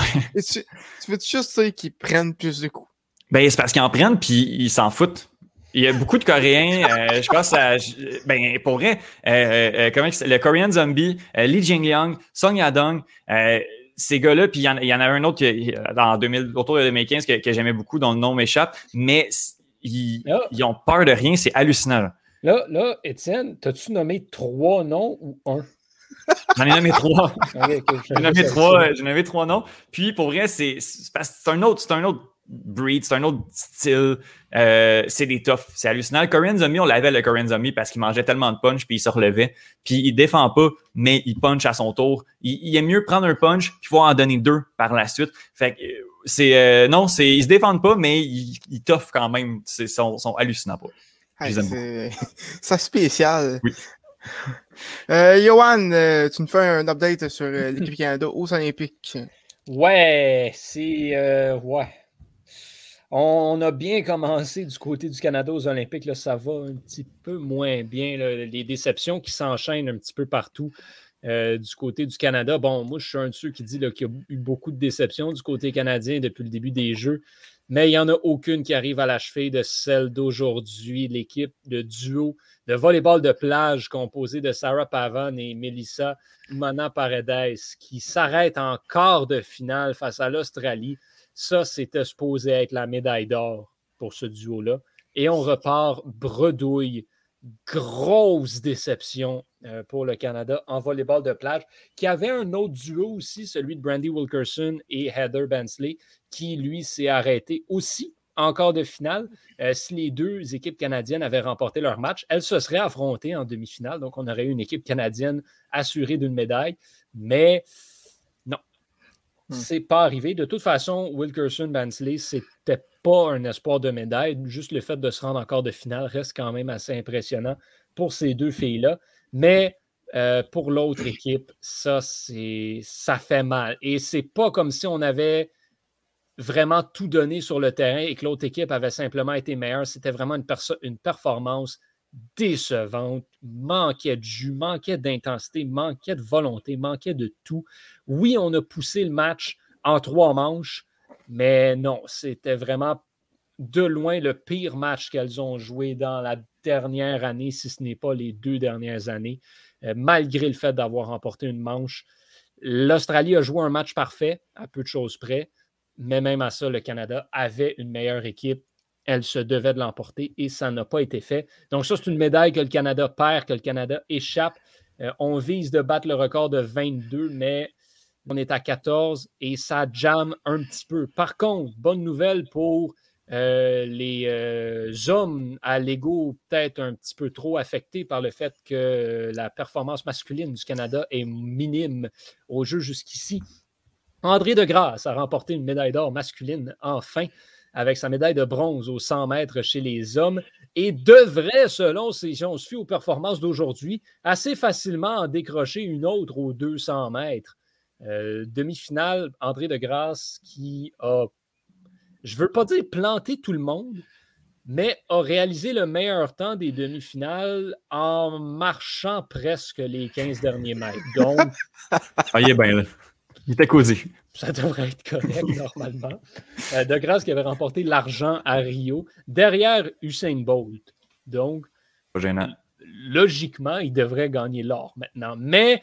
Speaker 1: tu, veux juste dire qu'ils prennent plus de coups?
Speaker 2: Ben, c'est parce qu'ils en prennent puis ils s'en foutent. Il y a beaucoup de Coréens, euh, je pense à, ben, pour vrai, euh, euh comment, le Korean Zombie, Lee Jingliang, Song Yadong, ces gars-là, puis il y, en, avait un autre qui, dans 2000, autour de 2015 que, que j'aimais beaucoup, dont le nom m'échappe, mais ils, ah. ils, ont peur de rien, c'est hallucinant.
Speaker 3: Là, là, Étienne, t'as-tu nommé trois noms ou un?
Speaker 2: J'en ai nommé trois. *laughs* J'en ai nommé trois, j'ai nommé trois noms. Puis pour vrai, c'est un autre, c'est un autre breed, c'est un autre style. Euh, c'est des toughs. C'est hallucinant. Le Korean Zombie, on l'avait le Korean Zombie parce qu'il mangeait tellement de punch puis il se relevait. Puis il défend pas, mais il punch à son tour. Il, il aime mieux prendre un punch puis pouvoir en donner deux par la suite. Fait que c'est euh, non, c'est ils se défendent pas, mais ils, ils quand même. Ils sont, sont hallucinants. Pas.
Speaker 1: C'est *laughs* spécial. Oui. *laughs* Euh, Johan, euh, tu nous fais un update sur euh, l'équipe *laughs* Canada aux Olympiques.
Speaker 3: Ouais, c'est. ouais. On a bien commencé du côté du Canada aux Olympiques. Là, ça va un petit peu moins bien. les déceptions qui s'enchaînent un petit peu partout. du côté du Canada. Bon, moi, je suis un de ceux qui dit qu'il y a eu beaucoup de déceptions du côté canadien depuis le début des Jeux, mais il n'y en a aucune qui arrive à la cheville de celle d'aujourd'hui. L'équipe de duo de volleyball de plage composée de Sarah Pavan et Melissa Mana Paredes qui s'arrête en quart de finale face à l'Australie. Ça, c'était supposé être la médaille d'or pour ce duo-là. Et on repart bredouille. Grosse déception euh, pour le Canada en volleyball de plage, qui avait un autre duo aussi, celui de Brandy Wilkerson et Heather Bensley, qui lui s'est arrêté aussi encore de finale. Euh, si les deux équipes canadiennes avaient remporté leur match, elles se seraient affrontées en demi-finale. Donc, on aurait eu une équipe canadienne assurée d'une médaille. Mais Hmm. C'est pas arrivé. De toute façon, Wilkerson Bansley, c'était pas un espoir de médaille. Juste le fait de se rendre encore de finale reste quand même assez impressionnant pour ces deux filles-là. Mais euh, pour l'autre équipe, ça, ça fait mal. Et c'est pas comme si on avait vraiment tout donné sur le terrain et que l'autre équipe avait simplement été meilleure. C'était vraiment une, une performance décevante, manquait de jus, manquait d'intensité, manquait de volonté, manquait de tout. Oui, on a poussé le match en trois manches, mais non, c'était vraiment de loin le pire match qu'elles ont joué dans la dernière année, si ce n'est pas les deux dernières années, euh, malgré le fait d'avoir remporté une manche. L'Australie a joué un match parfait, à peu de choses près, mais même à ça, le Canada avait une meilleure équipe elle se devait de l'emporter et ça n'a pas été fait. Donc, ça, c'est une médaille que le Canada perd, que le Canada échappe. Euh, on vise de battre le record de 22, mais on est à 14 et ça jamme un petit peu. Par contre, bonne nouvelle pour euh, les euh, hommes à l'ego peut-être un petit peu trop affectés par le fait que la performance masculine du Canada est minime au jeu jusqu'ici. André de Grasse a remporté une médaille d'or masculine enfin avec sa médaille de bronze aux 100 mètres chez les hommes et devrait, selon si on se fie aux performances d'aujourd'hui, assez facilement en décrocher une autre aux 200 mètres. Euh, demi-finale, André de Grasse qui a, je ne veux pas dire planté tout le monde, mais a réalisé le meilleur temps des demi-finales en marchant presque les 15 derniers mètres. *laughs* Donc.
Speaker 2: ah, il est bien là. Il était causé
Speaker 3: ça devrait être correct normalement. Euh, de grâce qui avait remporté l'argent à Rio derrière Usain Bolt. Donc, logiquement, il devrait gagner l'or maintenant. Mais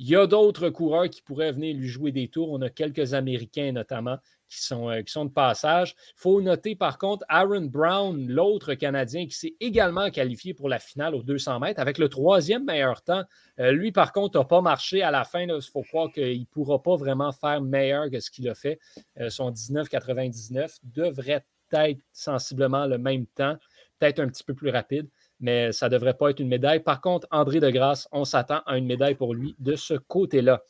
Speaker 3: il y a d'autres coureurs qui pourraient venir lui jouer des tours. On a quelques Américains notamment qui sont, euh, qui de passage. Il faut noter par contre Aaron Brown, l'autre Canadien qui s'est également qualifié pour la finale aux 200 mètres avec le troisième meilleur temps. Euh, lui, par contre, n'a pas marché à la fin. Il faut croire qu'il ne pourra pas vraiment faire meilleur que ce qu'il a fait. Euh, son 19,99 devrait être sensiblement le même temps, peut-être un petit peu plus rapide mais ça ne devrait pas être une médaille. Par contre, André de Grasse, on s'attend à une médaille pour lui de ce côté-là.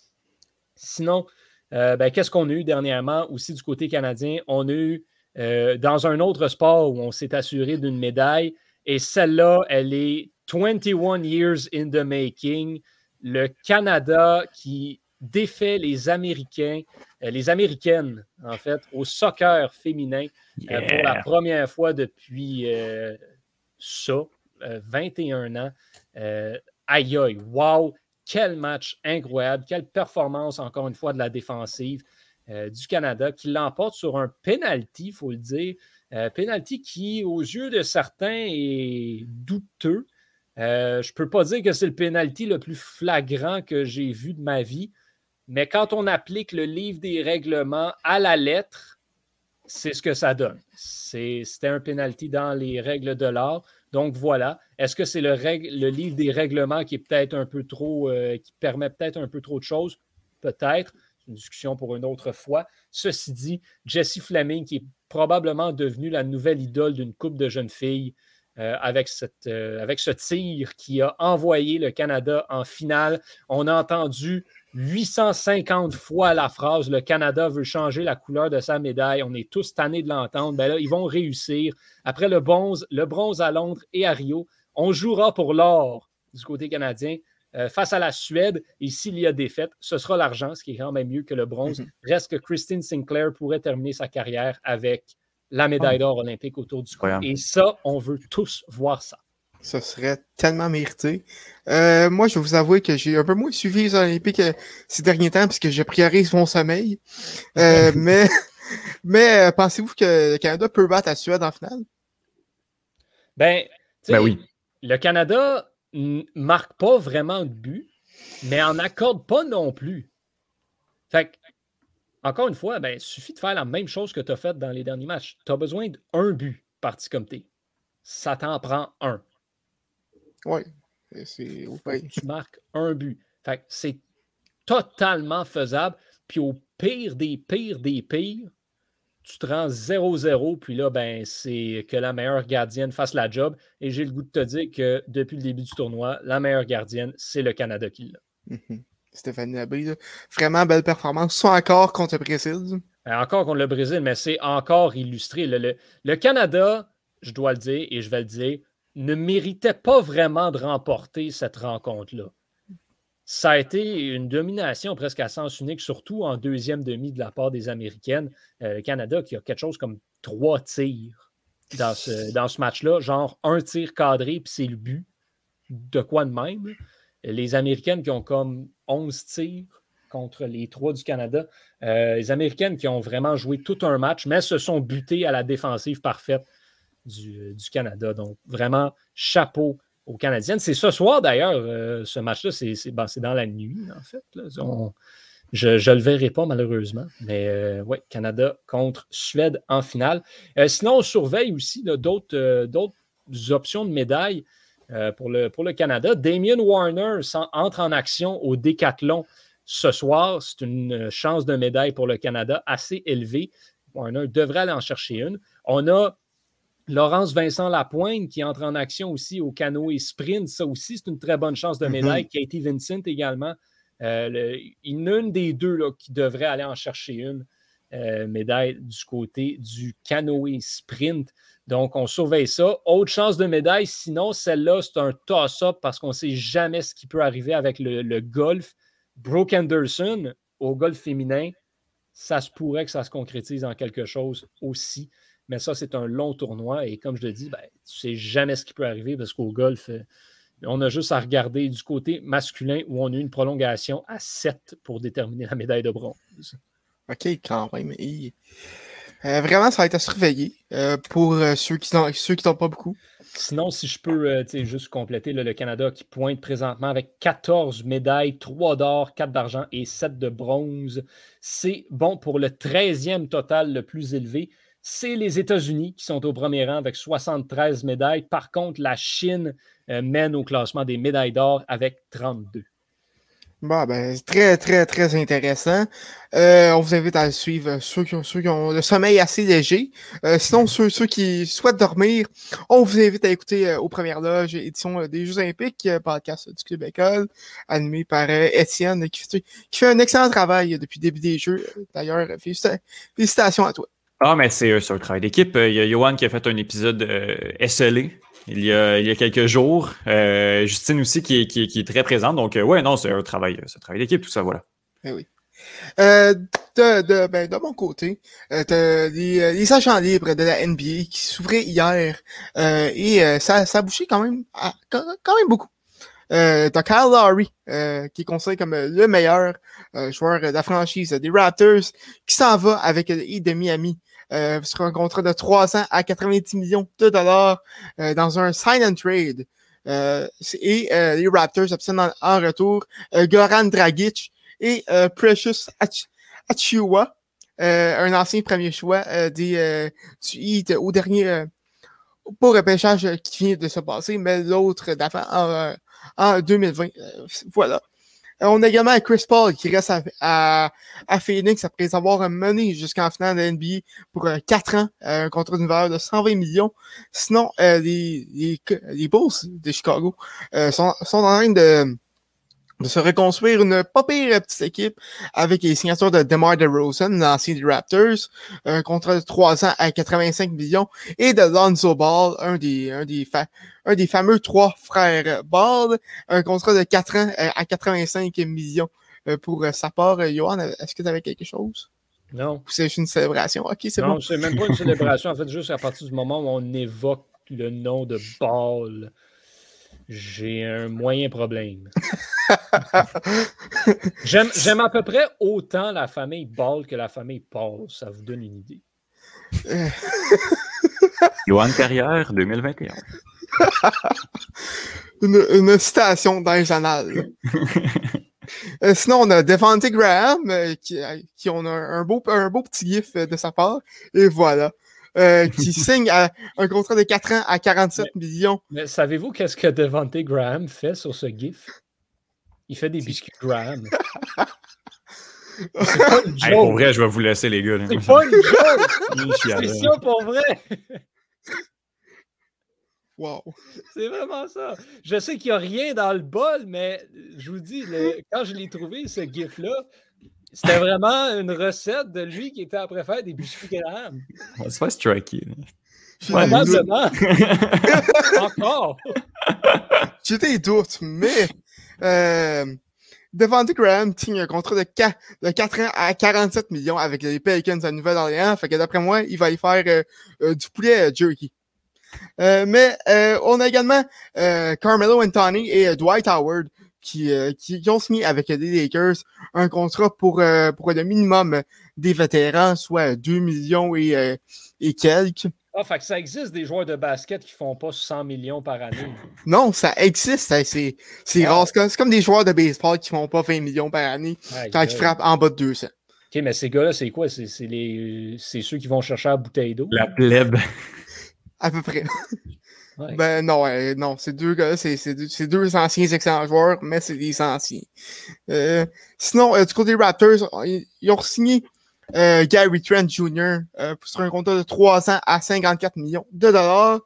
Speaker 3: Sinon, euh, ben, qu'est-ce qu'on a eu dernièrement aussi du côté canadien? On a eu euh, dans un autre sport où on s'est assuré d'une médaille et celle-là, elle est 21 years in the making. Le Canada qui défait les Américains, euh, les Américaines, en fait, au soccer féminin pour la première fois depuis ça, 21 ans. aïe aïe, wow! Quel match incroyable, quelle performance, encore une fois, de la défensive euh, du Canada qui l'emporte sur un penalty, il faut le dire. Euh, penalty qui, aux yeux de certains, est douteux. Euh, je ne peux pas dire que c'est le penalty le plus flagrant que j'ai vu de ma vie, mais quand on applique le livre des règlements à la lettre, c'est ce que ça donne. C'était un penalty dans les règles de l'art. Donc voilà. Est-ce que c'est le, livre des règlements qui est peut-être un peu trop, euh, qui permet peut-être un peu trop de choses? Peut-être. C'est une discussion pour une autre fois. Ceci dit, Jessie Fleming, qui est probablement devenue la nouvelle idole d'une couple de jeunes filles euh, avec, cette, euh, avec ce tir qui a envoyé le Canada en finale. On a entendu 850 fois la phrase Le Canada veut changer la couleur de sa médaille. On est tous tannés de l'entendre. Ben là, ils vont réussir. Après le bronze, le bronze à Londres et à Rio, on jouera pour l'or du côté canadien euh, face à la Suède. Et s'il y a défaite, ce sera l'argent, ce qui est quand même mieux que le bronze. Mhm. Reste que Christine Sinclair pourrait terminer sa carrière avec la médaille d'or olympique autour du cou. Et ça, on veut tous voir ça.
Speaker 1: Ce serait tellement mérité. Euh, moi, je vais vous avouer que j'ai un peu moins suivi les Olympiques euh, ces derniers temps puisque je priorise mon sommeil. Euh, *laughs* mais mais pensez-vous que le Canada peut battre la Suède en finale?
Speaker 3: Ben,
Speaker 2: ben oui.
Speaker 3: Le Canada marque pas vraiment de but, mais en accorde pas non plus. Fait encore une fois, ben, il suffit de faire la même chose que tu as fait dans les derniers matchs. Tu as besoin d'un but, parti comme t'es. Ça t'en prend un.
Speaker 1: Oui.
Speaker 3: Tu marques un but. Fait c'est totalement faisable. Puis au pire des pires des pires, tu te rends 0-0, puis là, ben, c'est que la meilleure gardienne fasse la job. Et j'ai le goût de te dire que depuis le début du tournoi, la meilleure gardienne, c'est le Canada qui l'a.
Speaker 1: Mm-hmm. Stéphanie Labrie, vraiment belle performance, soit encore contre le Brésil.
Speaker 3: Ben, encore contre le Brésil, mais c'est encore illustré. le, Canada, je dois le dire et je vais le dire, ne méritait pas vraiment de remporter cette rencontre-là. Ça a été une domination presque à sens unique, surtout en deuxième demi de la part des Américaines. Euh, le Canada qui a quelque chose comme trois tirs dans ce, match-là, genre un tir cadré, puis c'est le but. De quoi de même? Les Américaines qui ont comme 11 tirs contre les trois du Canada. Euh, les Américaines qui ont vraiment joué tout un match, mais se sont butées à la défensive parfaite du, Canada. Donc, vraiment, chapeau aux Canadiennes. C'est ce soir, d'ailleurs, euh, ce match-là, c'est ben, dans la nuit, en fait. je ne le verrai pas, malheureusement. Mais euh, oui, Canada contre Suède en finale. Euh, sinon, on surveille aussi d'autres options de médailles pour, le, pour le Canada. Damien Warner entre en action au décathlon ce soir. C'est une chance de médaille pour le Canada assez élevée. Warner devrait aller en chercher une. On a Laurence Vincent Lapointe qui entre en action aussi au canoë sprint. Ça aussi, c'est une très bonne chance de mhm. médaille. Katie Vincent également. Euh, une des deux là, qui devrait aller en chercher une euh, médaille du côté du canoë sprint. Donc, on surveille ça. Autre chance de médaille, sinon, celle-là, c'est un toss-up parce qu'on ne sait jamais ce qui peut arriver avec le, le golf. Brooke Anderson, au golf féminin, ça se pourrait que ça se concrétise en quelque chose aussi. Mais ça, c'est un long tournoi. Et comme je le dis, ben, tu ne sais jamais ce qui peut arriver parce qu'au golf, euh, on a juste à regarder du côté masculin où on a eu une prolongation à 7 pour déterminer la médaille de bronze.
Speaker 1: OK, quand même. Euh, vraiment, ça va être à surveiller euh, pour ceux qui n'ont pas beaucoup.
Speaker 3: Sinon, si je peux juste compléter le Canada qui pointe présentement avec 14 médailles, 3 d'or, 4 d'argent et 7 de bronze. C'est bon pour le 13e total le plus élevé c'est les États-Unis qui sont au premier rang avec 73 médailles. Par contre, la Chine euh, mène au classement des médailles d'or avec 32.
Speaker 1: Bon, ben, très, très, très intéressant. Euh, on vous invite à suivre ceux qui ont, le sommeil assez léger. Euh, sinon, ceux, qui souhaitent dormir, on vous invite à écouter aux Premières Loges, édition des Jeux Olympiques, podcast du Club École, animé par Étienne, qui fait un excellent travail depuis le début des Jeux. D'ailleurs, félicitations à toi.
Speaker 2: Ah, mais c'est un travail d'équipe. Il y a Johan qui a fait un épisode euh, SLE il y, a, il y a quelques jours. Euh, Justine aussi qui est, qui, est, très présente. Donc, euh, ouais, non, c'est un travail, un travail d'équipe, tout ça, voilà.
Speaker 1: Eh oui. Euh, de, de, ben, de mon côté, euh, les, les agents libres de la NBA qui s'ouvraient hier et ça, ça a bouché quand même, quand, même beaucoup. Euh, t'as Kyle Lowry, qui est considéré comme le meilleur joueur de la franchise des Raptors, qui s'en va avec les de Miami euh, sur un contrat de 3 ans à 90 millions de dollars euh, dans un sign and trade. Euh, et euh, les Raptors obtiennent en, retour Goran Dragic et Precious Achiuwa, un ancien premier choix des, du Heat au dernier pour repêchage qui vient de se passer, mais l'autre d'avant en, en 2020. voilà. Euh, on a également Chris Paul qui reste à, à, Phoenix après avoir mené jusqu'en finale de NBA pour 4 euh, ans, euh, un contrat d'une valeur de 120 millions. Sinon, les, les, les Bulls de Chicago sont, sont en train de de se reconstruire une pas pire petite équipe avec les signatures de DeMar DeRozan, l'ancien des Raptors, un contrat de 3 ans à 85 millions, et de Lonzo Ball, un des, un des, un des fameux trois frères Ball, un contrat de 4 ans euh, à 85 millions euh, pour euh, sa part. Johan, est-ce que tu avais quelque chose?
Speaker 3: Non.
Speaker 1: C'est une célébration? Ok, c'est bon.
Speaker 3: Non, c'est même pas une *laughs* célébration. En fait, juste à partir du moment où on évoque le nom de Ball J'ai un moyen problème. *laughs* J'aime à peu près autant la famille Ball que la famille Paul. Ça vous donne une idée. *laughs*
Speaker 2: Johan Carrière 2021. *laughs*
Speaker 1: une, une, citation dans les annales. Euh, sinon, on a Devante Graham euh, qui, qui on a un beau, un beau petit gif de sa part. Et voilà. Euh, qui *laughs* signe un contrat de 4 ans à 47 millions.
Speaker 3: Mais savez-vous qu'est-ce que Devante Graham fait sur ce GIF? Il fait des biscuits Graham. *laughs*
Speaker 2: C'est pas une joke. pour vrai, je vais vous laisser, les gars.
Speaker 3: C'est pas une *laughs* joke. C'est ça pour vrai.
Speaker 1: Wow.
Speaker 3: C'est vraiment ça. Je sais qu'il n'y a rien dans le bol, mais je vous dis, quand je l'ai trouvé, ce GIF-là, c'était vraiment une recette de lui qui était après faire *laughs* des biscuits Graham.
Speaker 2: C'est pas striky.
Speaker 3: Probablement. Encore.
Speaker 1: J'étais doute, mais euh, Devante Graham signe un contrat de 4, de 4 ans à 47 millions avec les Pelicans à Nouvelle-Orléans. Fait que d'après moi, il va y faire euh, euh, du poulet jerky. Euh, mais euh, on a également euh, Carmelo Anthony et Dwight Howard qui, qui, ont signé avec les Lakers un contrat pour, pour le minimum des vétérans, soit 2 millions et, et quelques.
Speaker 3: Ah, fait que ça existe des joueurs de basket qui font pas 100 millions par année.
Speaker 1: Non, ça existe. C'est c'est rare. C'est comme des joueurs de baseball qui font pas 20 millions par année quand ils frappent en bas de 200.
Speaker 3: OK, mais ces gars-là, c'est quoi? C'est ceux qui vont chercher la bouteille d'eau?
Speaker 2: La plèbe.
Speaker 1: À peu près. *laughs* Ben non, non, c'est deux gars, c'est deux, anciens excellents joueurs, mais c'est des anciens. Euh, sinon, euh, du côté des Raptors, ils, ont signé euh, Gary Trent Jr. sur un contrat de 3 ans à 54 millions de dollars.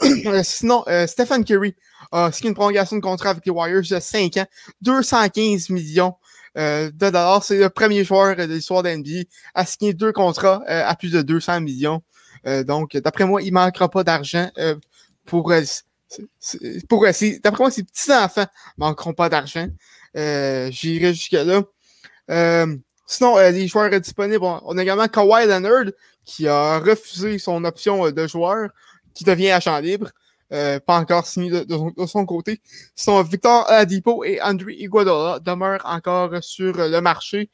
Speaker 1: *clears throat* sinon, Stephen Curry a signé une prolongation de contrat avec les Warriors de 5 ans, 215 millions de dollars. C'est le premier joueur de l'histoire de NBA à signer deux contrats à plus de 200 millions. Euh, donc, d'après moi, il manquera pas d'argent euh, pour, euh, pour d'après moi, ses petits-enfants manqueront pas d'argent. J'irai jusque-là. sinon, les joueurs disponibles, on a également Kawhi Leonard qui a refusé son option de joueur, qui devient agent libre. pas encore signé de, son côté. Sinon, Victor Adipo et André Iguodala demeurent encore sur le marché.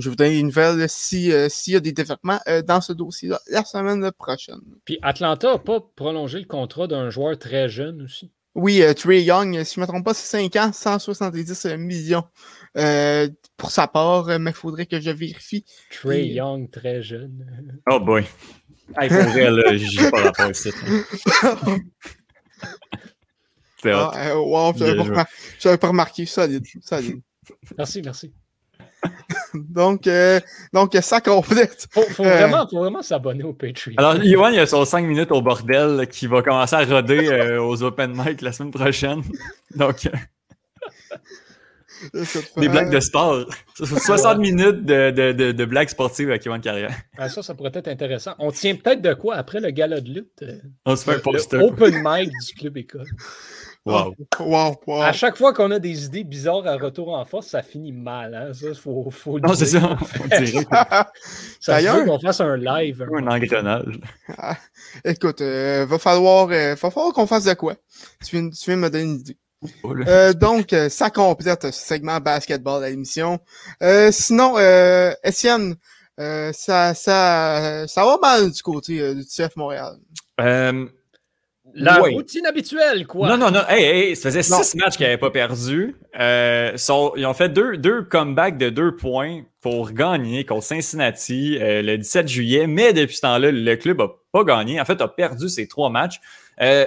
Speaker 1: Je vous donne une nouvelle s'il y a des développements euh, dans ce dossier-là la semaine prochaine.
Speaker 3: Puis Atlanta n'a pas prolongé le contrat d'un joueur très jeune aussi.
Speaker 1: Oui, euh, Trey Young, si je ne me trompe pas, c'est 5 ans, 170 millions euh, pour sa part, mais il faudrait que je vérifie.
Speaker 3: Trey Young, très jeune.
Speaker 2: Oh boy. Hey, pour vrai, là, j'ai pas rapport ici. *laughs*
Speaker 1: C'est ah, wow, je n'avais pas, remarqué. Solide, solide.
Speaker 3: Merci, merci. *laughs*
Speaker 1: donc, euh, donc, ça complète.
Speaker 3: Faut, faut, euh, vraiment, faut vraiment s'abonner au Patreon.
Speaker 2: Alors, Yohan, il a son 5 minutes au bordel qui va commencer à roder euh, *laughs* aux Open Mic la semaine prochaine. *laughs* Donc, des blagues de sport. 60 minutes de, de, de, blagues sportives avec Yohan Carrière.
Speaker 3: Ah, ça, ça pourrait être intéressant. On tient peut-être de quoi après le gala de lutte?
Speaker 2: On se fait un poster.
Speaker 3: Open Mic du Club École.
Speaker 1: Wow. wow, wow.
Speaker 3: À chaque fois qu'on a des idées bizarres à retour en force, ça finit mal. Hein? Ça, faut, faut
Speaker 2: Non, c'est ça. On dirait *laughs*
Speaker 3: ça veut qu'on fasse un live.
Speaker 2: Un engrenage.
Speaker 1: Ah, écoute, euh, va falloir, euh, va falloir qu'on fasse de quoi? Tu viens, tu viens me donner une idée. Oh, euh, donc, euh, ça complète ce segment basketball à l'émission. Euh, sinon, euh, Etienne, ça, ça, ça va mal du côté du CF Montréal.
Speaker 3: La routine habituelle, quoi.
Speaker 2: Non, non, non. Hey, hey, ça faisait six matchs qu'ils n'avaient pas perdu. Euh, ils ont fait deux, deux comebacks de deux points pour gagner contre Cincinnati euh, le 17 juillet. Mais depuis ce temps-là, le club n'a pas gagné. En fait, a perdu ses trois matchs. Euh,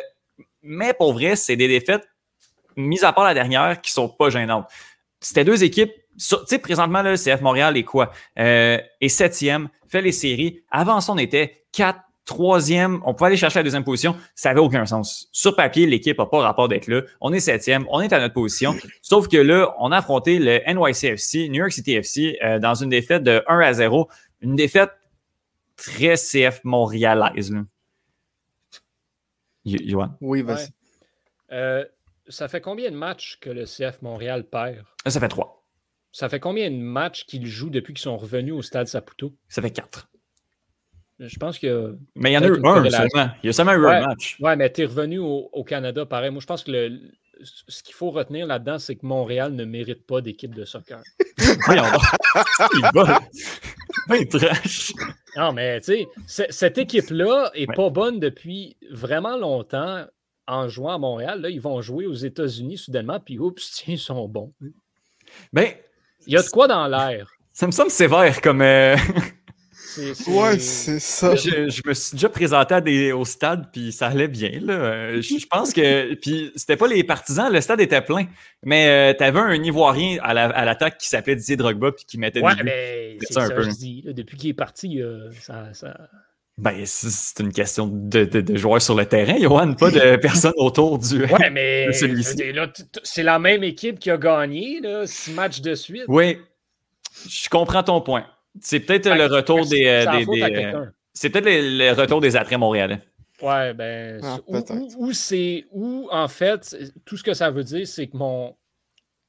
Speaker 2: mais pour vrai, c'est des défaites, mis à part la dernière, qui sont pas gênantes. C'était deux équipes tu sais, présentement, le CF Montréal est quoi? Euh, est septième, fait les séries. Avant ça, on était quatre troisième, on pouvait aller chercher la deuxième position, ça n'avait aucun sens. Sur papier, l'équipe n'a pas rapport d'être là. On est septième, on est à notre position. Sauf que là, on a affronté le NYCFC, New York City FC, euh, dans une défaite de 1 à 0. Une défaite très CF montréalaise. Johan.
Speaker 1: Oui, vas-y.
Speaker 3: Euh, ça fait combien de matchs que le CF Montréal perd?
Speaker 2: Ça fait trois.
Speaker 3: Ça fait combien de matchs qu'ils jouent depuis qu'ils sont revenus au stade Saputo?
Speaker 2: Ça fait quatre.
Speaker 3: Je pense que.
Speaker 2: Mais il y en a eu un seulement. Il y a seulement eu un match.
Speaker 3: Ouais, mais tu es revenu au, Canada pareil. Moi, je pense que le, ce qu'il faut retenir là-dedans, c'est que Montréal ne mérite pas d'équipe de soccer. *laughs*
Speaker 2: Voyons *laughs* Il va. Ben trash.
Speaker 3: Non, mais tu sais, cette équipe-là est pas bonne depuis vraiment longtemps en jouant à Montréal. Là, ils vont jouer aux États-Unis soudainement, puis oups, tiens, *laughs* ils sont bons.
Speaker 2: Ben.
Speaker 3: Il y a de quoi dans l'air.
Speaker 2: Ça me semble sévère comme. Euh,
Speaker 1: Ouais, c'est ça.
Speaker 2: Je, me suis déjà présenté au stade, puis ça allait bien. Là. Euh, je, pense que. Puis c'était pas les partisans, le stade était plein. Mais euh, tu avais un Ivoirien à l'attaque qui s'appelait Didier Drogba, puis qui mettait
Speaker 3: ouais, des mais c'est ça, je dis. depuis qu'il est parti, ça,
Speaker 2: Ben, c'est une question de, de, joueurs sur le terrain, Johan, pas de *laughs* personnes autour du.
Speaker 3: Ouais, mais c'est la même équipe qui a gagné, là, six matchs de suite.
Speaker 2: Oui, je comprends ton point. C'est peut-être le retour des. Euh, c'est peut-être le, retour des attraits montréalais.
Speaker 3: Ouais, ben. Ah, ou, c'est. Ou en fait, tout ce que ça veut dire, c'est que mon.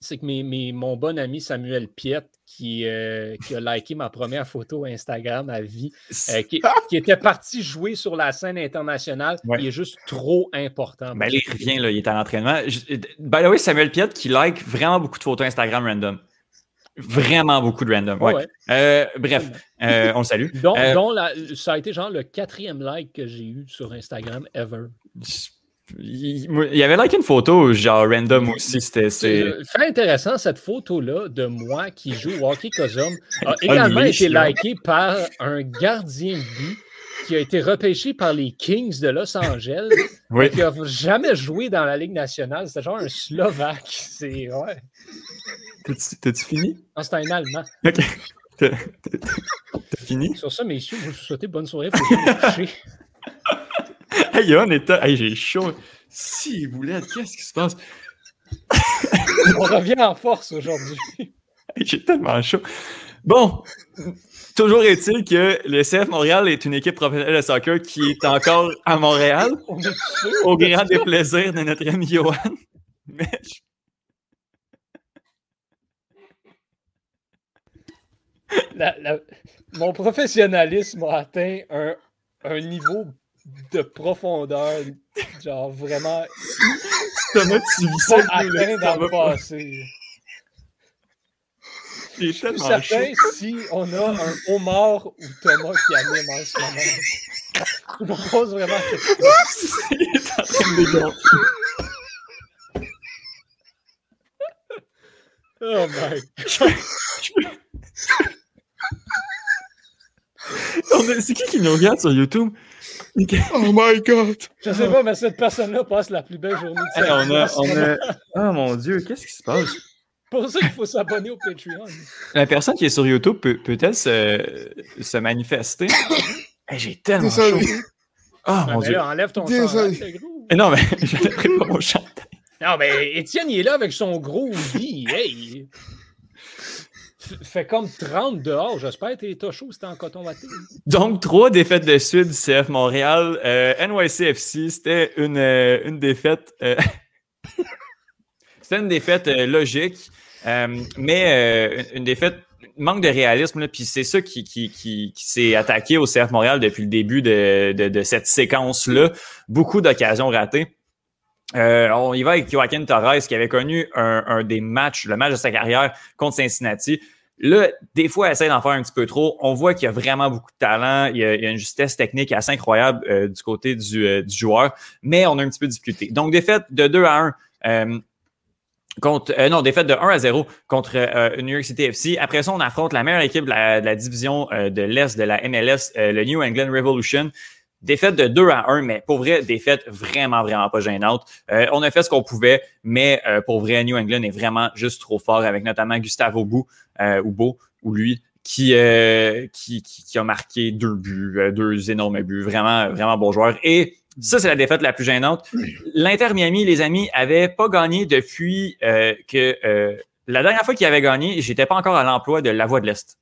Speaker 3: C'est que mes, mon bon ami Samuel Piette, qui, euh, qui, a liké ma première photo Instagram à vie, euh, qui, était parti jouer sur la scène internationale, il est juste trop important.
Speaker 2: Ben, il revient, là, il est en entraînement. By the way, Samuel Piette qui like vraiment beaucoup de photos Instagram random. Vraiment beaucoup de random. Ouais. Euh, bref, euh, on le salue.
Speaker 3: Donc, euh, ça a été genre le quatrième like que j'ai eu sur Instagram ever.
Speaker 2: Il, y avait like une photo, genre random aussi. C'était. C'est
Speaker 3: fait intéressant, cette photo-là de moi qui joue au hockey Cosum a également été likée par un gardien de but qui a été repêché par les Kings de Los Angeles, oui. qui n'a jamais joué dans la Ligue nationale. C'était genre un Slovaque. C'est. Ouais.
Speaker 2: T'as-tu fini?
Speaker 3: Non, c'est un Allemand.
Speaker 2: OK. *laughs* T'as fini?
Speaker 3: Sur ça, messieurs, je vous souhaite bonne soirée. Faut coucher. *laughs*
Speaker 2: hey, Yohan Hey, j'ai chaud. Si vous voulez, qu'est-ce qui se passe?
Speaker 3: On revient en force aujourd'hui.
Speaker 2: j'ai tellement chaud. Bon, toujours est-il que le CF Montréal est une équipe professionnelle de soccer qui est encore à Montréal, *laughs* au grand déplaisir de notre ami Johan. *laughs* Mais je
Speaker 3: mon professionnalisme a atteint un, un, niveau de profondeur, genre vraiment.
Speaker 2: Thomas, tu vis ça
Speaker 3: atteint dans le passé. Je suis certain si on a un homard ou Thomas qui anime en ce moment. Je me pose vraiment question. Il est en train de Oh my.
Speaker 2: C'est qui qui nous regarde sur YouTube?
Speaker 1: Oh my god!
Speaker 3: Je sais pas, mais cette personne-là passe la plus belle journée de sa
Speaker 2: vie. On a, Oh mon dieu, qu'est-ce qui se passe?
Speaker 3: Pour ça qu'il faut s'abonner au Patreon.
Speaker 2: La personne qui est sur YouTube peut, peut-elle se, se manifester? *coughs* J'ai tellement chaud. Oh mon dieu.
Speaker 3: enlève ton chandail,
Speaker 2: Non, mais je n'enlèverai pas mon chandail.
Speaker 3: Non, mais Étienne, il est là avec son gros vie. Hey! fait comme 30 dehors, j'espère. T'es chaud, c'était en coton maté.
Speaker 2: Donc, trois défaites de suite du CF Montréal. Euh, NYCFC, c'était une, euh, une défaite. Euh, *laughs* c'était une défaite logique, mais une défaite manque de réalisme. Puis c'est ça qui, qui, qui, s'est attaqué au CF Montréal depuis le début de, de, cette séquence-là. Beaucoup d'occasions ratées. on y va avec Joaquin Torres qui avait connu un, des matchs, le match de sa carrière contre Cincinnati. Là, des fois, elle essaie d'en faire un petit peu trop. On voit qu'il y a vraiment beaucoup de talent. Il y a, une justesse technique assez incroyable euh, du côté du, euh, du, joueur, mais on a un petit peu de difficulté. Donc, défaite de 2 à 1. Euh, contre, non, défaite de 1 à 0 contre New York City FC. Après ça, on affronte la meilleure équipe de la, division de l'Est de la MLS, le New England Revolution. Défaite de 2 à 1, mais pour vrai, défaite vraiment, vraiment pas gênante. Euh, on a fait ce qu'on pouvait, mais euh, pour vrai, New England est vraiment juste trop fort avec notamment Gustavo Bou, euh, ou Beau, ou lui, qui, qui, qui, a marqué deux buts, deux énormes buts. Vraiment, vraiment bon joueur. Et ça, c'est la défaite la plus gênante. L'Inter Miami, les amis, avait pas gagné depuis que la dernière fois qu'il avait gagné, j'étais pas encore à l'emploi de la Voix de l'Est.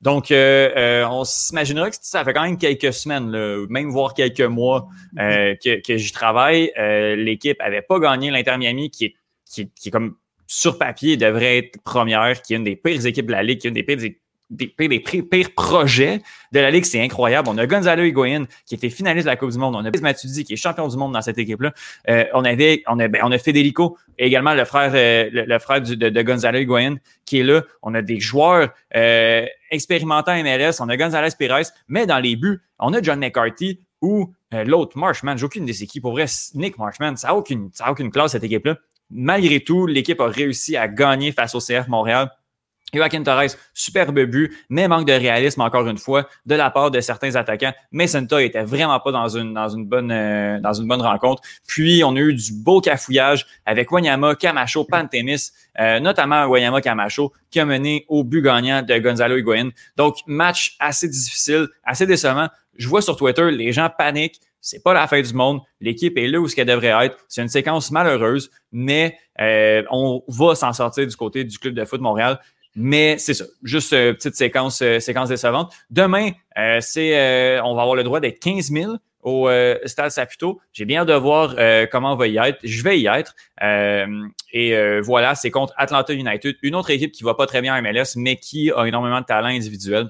Speaker 2: Donc, euh, euh, on s'imaginera que ça fait quand même quelques semaines, même voire quelques mois euh, que, j'y travaille. L'équipe avait pas gagné l'Inter Miami, qui est, qui, qui est comme sur papier devrait être première, qui est une des pires équipes de la Ligue, qui est une des pires des, pires projets de la Ligue. C'est incroyable. On a Gonzalo Higuain qui était finaliste de la Coupe du Monde. On a Matuidi qui est champion du monde dans cette équipe-là. Euh, on avait, on a, ben, on a Federico également le frère, euh, le, frère de, Gonzalo Higuain qui est là. On a des joueurs euh, expérimentés en MLS. On a Gonzalo Pires. Mais dans les buts, on a John McCarthy ou l'autre Marshman. J'ai aucune des équipes. Pour vrai, Nick Marshman, ça n'a aucune, ça aucune classe cette équipe-là. Malgré tout, l'équipe a réussi à gagner face au CF Montréal. Joaquin Torres, superbe but, mais manque de réalisme encore une fois de la part de certains attaquants. Mais Senta était vraiment pas dans une, dans une, bonne, euh, dans une bonne rencontre. Puis, on a eu du beau cafouillage avec Wanyama, Camacho, Pantemis, euh, notamment Wanyama Camacho, qui a mené au but gagnant de Gonzalo Higuain. Donc, match assez difficile, assez décevant. Je vois sur Twitter, les gens paniquent. C'est pas la fin du monde. L'équipe est là où ce qu'elle devrait être. C'est une séquence malheureuse, mais euh, on va s'en sortir du côté du club de foot Montréal. Mais c'est ça, juste euh, petite séquence, euh, séquence décevante. Demain, euh, c'est, on va avoir le droit d'être 15 000 au Stade Saputo. J'ai bien de voir comment on va y être. Je vais y être. et voilà, c'est contre Atlanta United, une autre équipe qui va pas très bien en MLS, mais qui a énormément de talent individuel.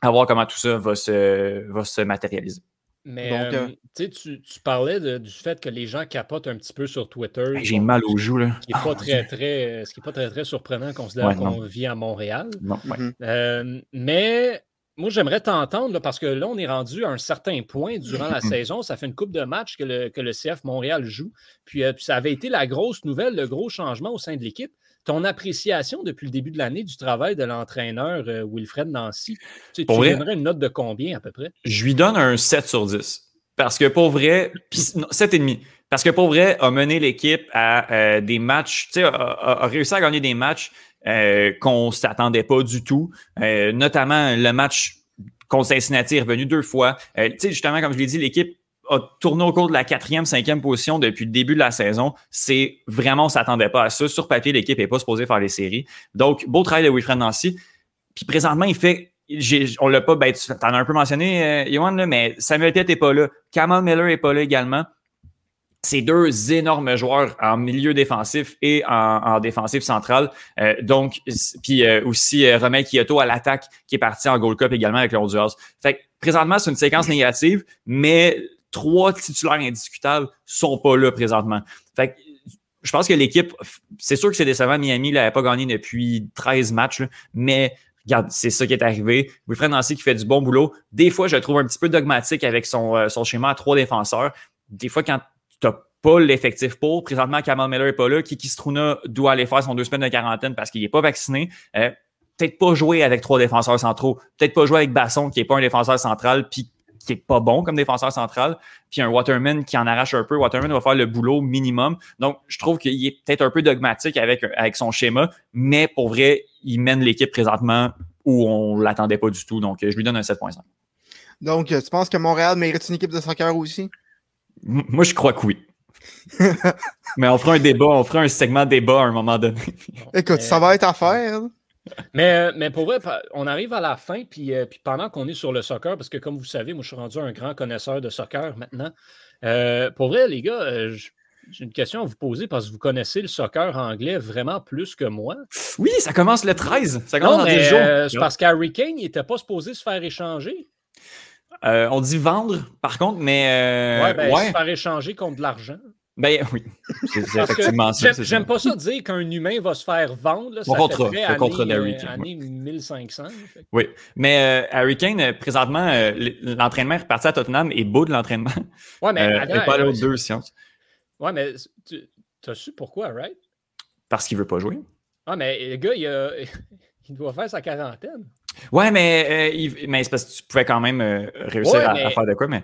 Speaker 2: À voir comment tout ça va se, va se matérialiser.
Speaker 3: Mais euh, tu, tu, parlais du fait que les gens capotent un petit peu sur Twitter.
Speaker 2: J'ai mal aux joues. Là.
Speaker 3: Ce qui n'est pas, très, très, ce qui est pas très, très surprenant considérant qu'on vit à Montréal.
Speaker 2: Non,
Speaker 3: euh, mais moi, j'aimerais t'entendre parce que là, on est rendu à un certain point durant la *laughs* saison. Ça fait une coupe de matchs que le, que le CF Montréal joue. Puis, euh, puis, ça avait été la grosse nouvelle, le gros changement au sein de l'équipe ton appréciation depuis le début de l'année du travail de l'entraîneur euh, Wilfred Nancy, tu, tu donnerais une note de combien à peu près?
Speaker 2: Je lui donne un 7 sur 10. Parce que pour vrai, 7,5. Parce que pour vrai, a mené l'équipe à euh, des matchs, tu sais, a, réussi à gagner des matchs euh, qu'on ne s'attendait pas du tout. notamment le match contre Cincinnati est revenu deux fois. tu sais, justement, comme je l'ai dit, l'équipe a tourné au cours de la quatrième, cinquième position depuis le début de la saison. C'est vraiment, on s'attendait pas à ça. Sur papier, l'équipe n'est pas supposée faire les séries. Donc, beau travail de Wilfred Nancy. Puis présentement, il fait, on l'a pas, ben, tu en as un peu mentionné, euh, mais Samuel Piet n'est pas là. Kamal Miller n'est pas là également. C'est deux énormes joueurs en milieu défensif et en, défensif central. Euh, donc, puis euh, aussi euh, Romain Kyoto à l'attaque qui est parti en Gold Cup également avec le Honduras. Fait que, présentement, c'est une séquence négative, mais trois titulaires indiscutables sont pas là présentement. Fait je pense que l'équipe, c'est sûr que c'est décevant. Miami n'avait pas gagné depuis 13 matchs, mais regarde, c'est ça qui est arrivé. Wilfred Nancy qui fait du bon boulot. Des fois, je le trouve un petit peu dogmatique avec son, euh, son schéma à trois défenseurs. Des fois, quand pas l'effectif pour, présentement, Kamal Miller n'est pas là. Kiki Struna doit aller faire son deux semaines de quarantaine parce qu'il n'est pas vacciné. Euh, peut-être pas jouer avec trois défenseurs centraux. Peut-être pas jouer avec Basson, qui n'est pas un défenseur central, puis qui est pas bon comme défenseur central, puis un Waterman qui en arrache un peu. Waterman va faire le boulot minimum. Donc, je trouve qu'il est peut-être un peu dogmatique avec, avec son schéma, mais pour vrai, il mène l'équipe présentement où on l'attendait pas du tout. Donc, je lui donne un 7.5.
Speaker 1: Donc, tu penses que Montréal mérite une équipe de soccer aussi?
Speaker 2: moi, je crois que oui. *laughs* mais on fera un débat, on fera un segment débat à un moment donné. *laughs*
Speaker 1: Écoute, ça va être à faire
Speaker 3: mais, mais pour vrai, on arrive à la fin, puis, euh, puis pendant qu'on est sur le soccer, parce que comme vous savez, moi je suis rendu un grand connaisseur de soccer maintenant. Euh, pour vrai, les gars, euh, j'ai une question à vous poser parce que vous connaissez le soccer anglais vraiment plus que moi.
Speaker 2: Oui, ça commence le 13. Ça commence dans jours.
Speaker 3: c'est parce qu'Harry Kane n'était pas supposé se faire échanger.
Speaker 2: On dit vendre, par contre, mais.
Speaker 3: ouais, ben, se faire échanger contre de l'argent.
Speaker 2: Ben *laughs* oui, c'est effectivement ça.
Speaker 3: J'aime pas ça dire qu'un humain va se faire vendre. Là, ça
Speaker 2: contre,
Speaker 3: fait
Speaker 2: année, contre
Speaker 3: Harry Kane, année 1500.
Speaker 2: Oui, mais euh, Harry Kane, euh, présentement, euh, l'entraînement est reparti à Tottenham et beau de l'entraînement.
Speaker 3: Ouais, mais
Speaker 2: euh, pas aux deux sciences.
Speaker 3: Ouais, mais tu as su pourquoi, right?
Speaker 2: Parce qu'il veut pas jouer.
Speaker 3: Ah, mais le gars, il, a, *laughs* il doit faire sa quarantaine.
Speaker 2: Ouais, mais, mais c'est parce que tu pouvais quand même réussir à, faire de quoi, mais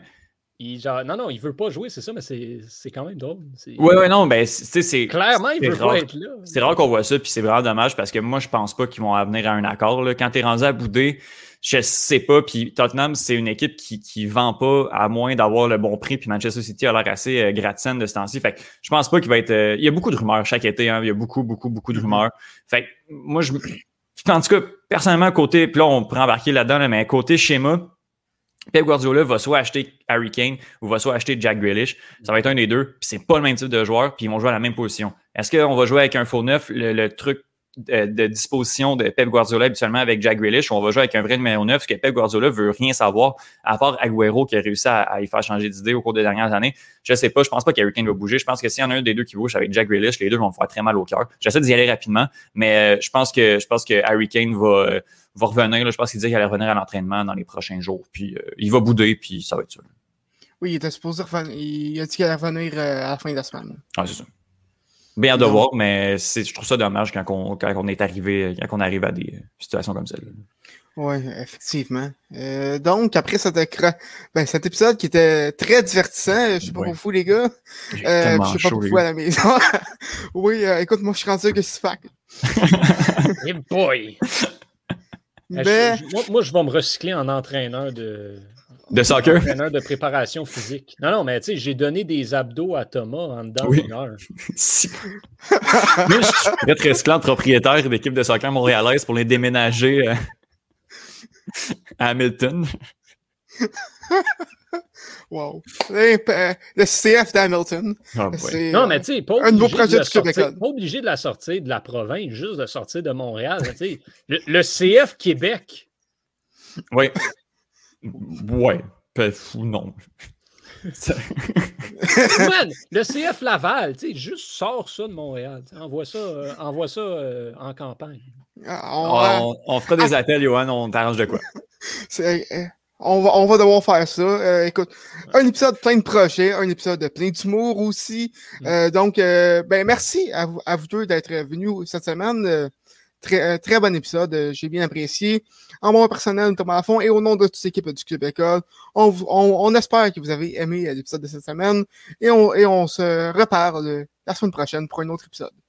Speaker 3: non, non, il veut pas jouer, c'est ça, mais c'est quand même drôle.
Speaker 2: Oui, oui, non, ben, c'est.
Speaker 3: Clairement, il veut pas être là.
Speaker 2: C'est rare qu'on voit ça, puis c'est vraiment dommage parce que moi, je pense pas qu'ils vont venir à un accord. Là. Quand tu es rendu à bouder, je sais pas, puis Tottenham, c'est une équipe qui, qui vend pas à moins d'avoir le bon prix, puis Manchester City a l'air assez euh, de ce temps-ci. Fait que je pense pas qu'il va être. Euh, il y a beaucoup de rumeurs chaque été, hein, il y a beaucoup, beaucoup, beaucoup de mm-hmm. rumeurs. Fait que moi, je. En tout cas, personnellement, côté, puis là, on pourrait embarquer là-dedans, mais côté schéma, Pep Guardiola va soit acheter Harry Kane ou va soit acheter Jack Grealish. Ça va être un des deux. Puis c'est pas le même type de joueur, puis ils vont jouer à la même position. Est-ce qu'on va jouer avec un faux neuf? Le, truc de, disposition de Pep Guardiola habituellement avec Jack Grealish, où on va jouer avec un vrai numéro 9, parce que Pep Guardiola veut rien savoir, à part Aguero qui a réussi à, y faire changer d'idée au cours des dernières années. Je sais pas, je pense pas qu'Harry Kane va bouger. Je pense que s'il y en a un des deux qui bouge avec Jack Grealish, les deux vont me faire très mal au cœur. J'essaie d'y aller rapidement, mais euh, je pense que je pense que Harry Kane va, euh, va revenir. Là, je pense qu'il dit qu'il allait revenir à l'entraînement dans les prochains jours. Puis euh, il va bouder, puis ça va être ça.
Speaker 1: Oui, il était supposé revenir. Il a dit qu'il allait revenir à la fin de la semaine.
Speaker 2: Ah, c'est ça. Bien de voir, mais je trouve ça dommage quand on, quand on est arrivé, quand on arrive à des situations comme celle-là.
Speaker 1: Oui, effectivement. Euh, donc, après cet, ben, cet épisode qui était très divertissant, je sais pas pour vous, les gars. Euh, je sais pas pour vous à la maison. *laughs* oui, euh, écoute, moi, je suis rendu que c'est fac.
Speaker 3: hey boy! Ben moi, moi, je vais me recycler en entraîneur de,
Speaker 2: de soccer?
Speaker 3: Entraîneur de préparation physique. Non, non, mais tu sais, j'ai donné des abdos à Thomas en dedans oui. d'une heure.
Speaker 2: Moi, je suis très esclave propriétaire d'équipe de soccer montréalaise pour les déménager euh, à Hamilton.
Speaker 1: wow. Le CF d'Hamilton.
Speaker 3: Oh non, mais tu sais, pas, un nouveau projet de sortir, pas obligé de la sortir de la province, juste de sortir de Montréal. Le, le CF Québec.
Speaker 2: Oui. Ouais, ou non.
Speaker 3: Man, le CF Laval, tu sais, juste sort ça de Montréal. Envoie ça, euh, envoie ça euh, en campagne.
Speaker 2: Ah, on, fera des appels, Johan, on t'arrange de quoi?
Speaker 1: Euh, on, va, on va devoir faire ça. écoute, un épisode plein de projets, un épisode plein d'humour aussi. Mm. donc, ben merci à, à vous deux d'être venus cette semaine. Très, très bon épisode, j'ai bien apprécié en mon personnel, Thomas Lafont, et au nom de toute l'équipe du Club École, on, on, espère que vous avez aimé l'épisode de cette semaine et on, et on se reparle la semaine prochaine pour un autre épisode.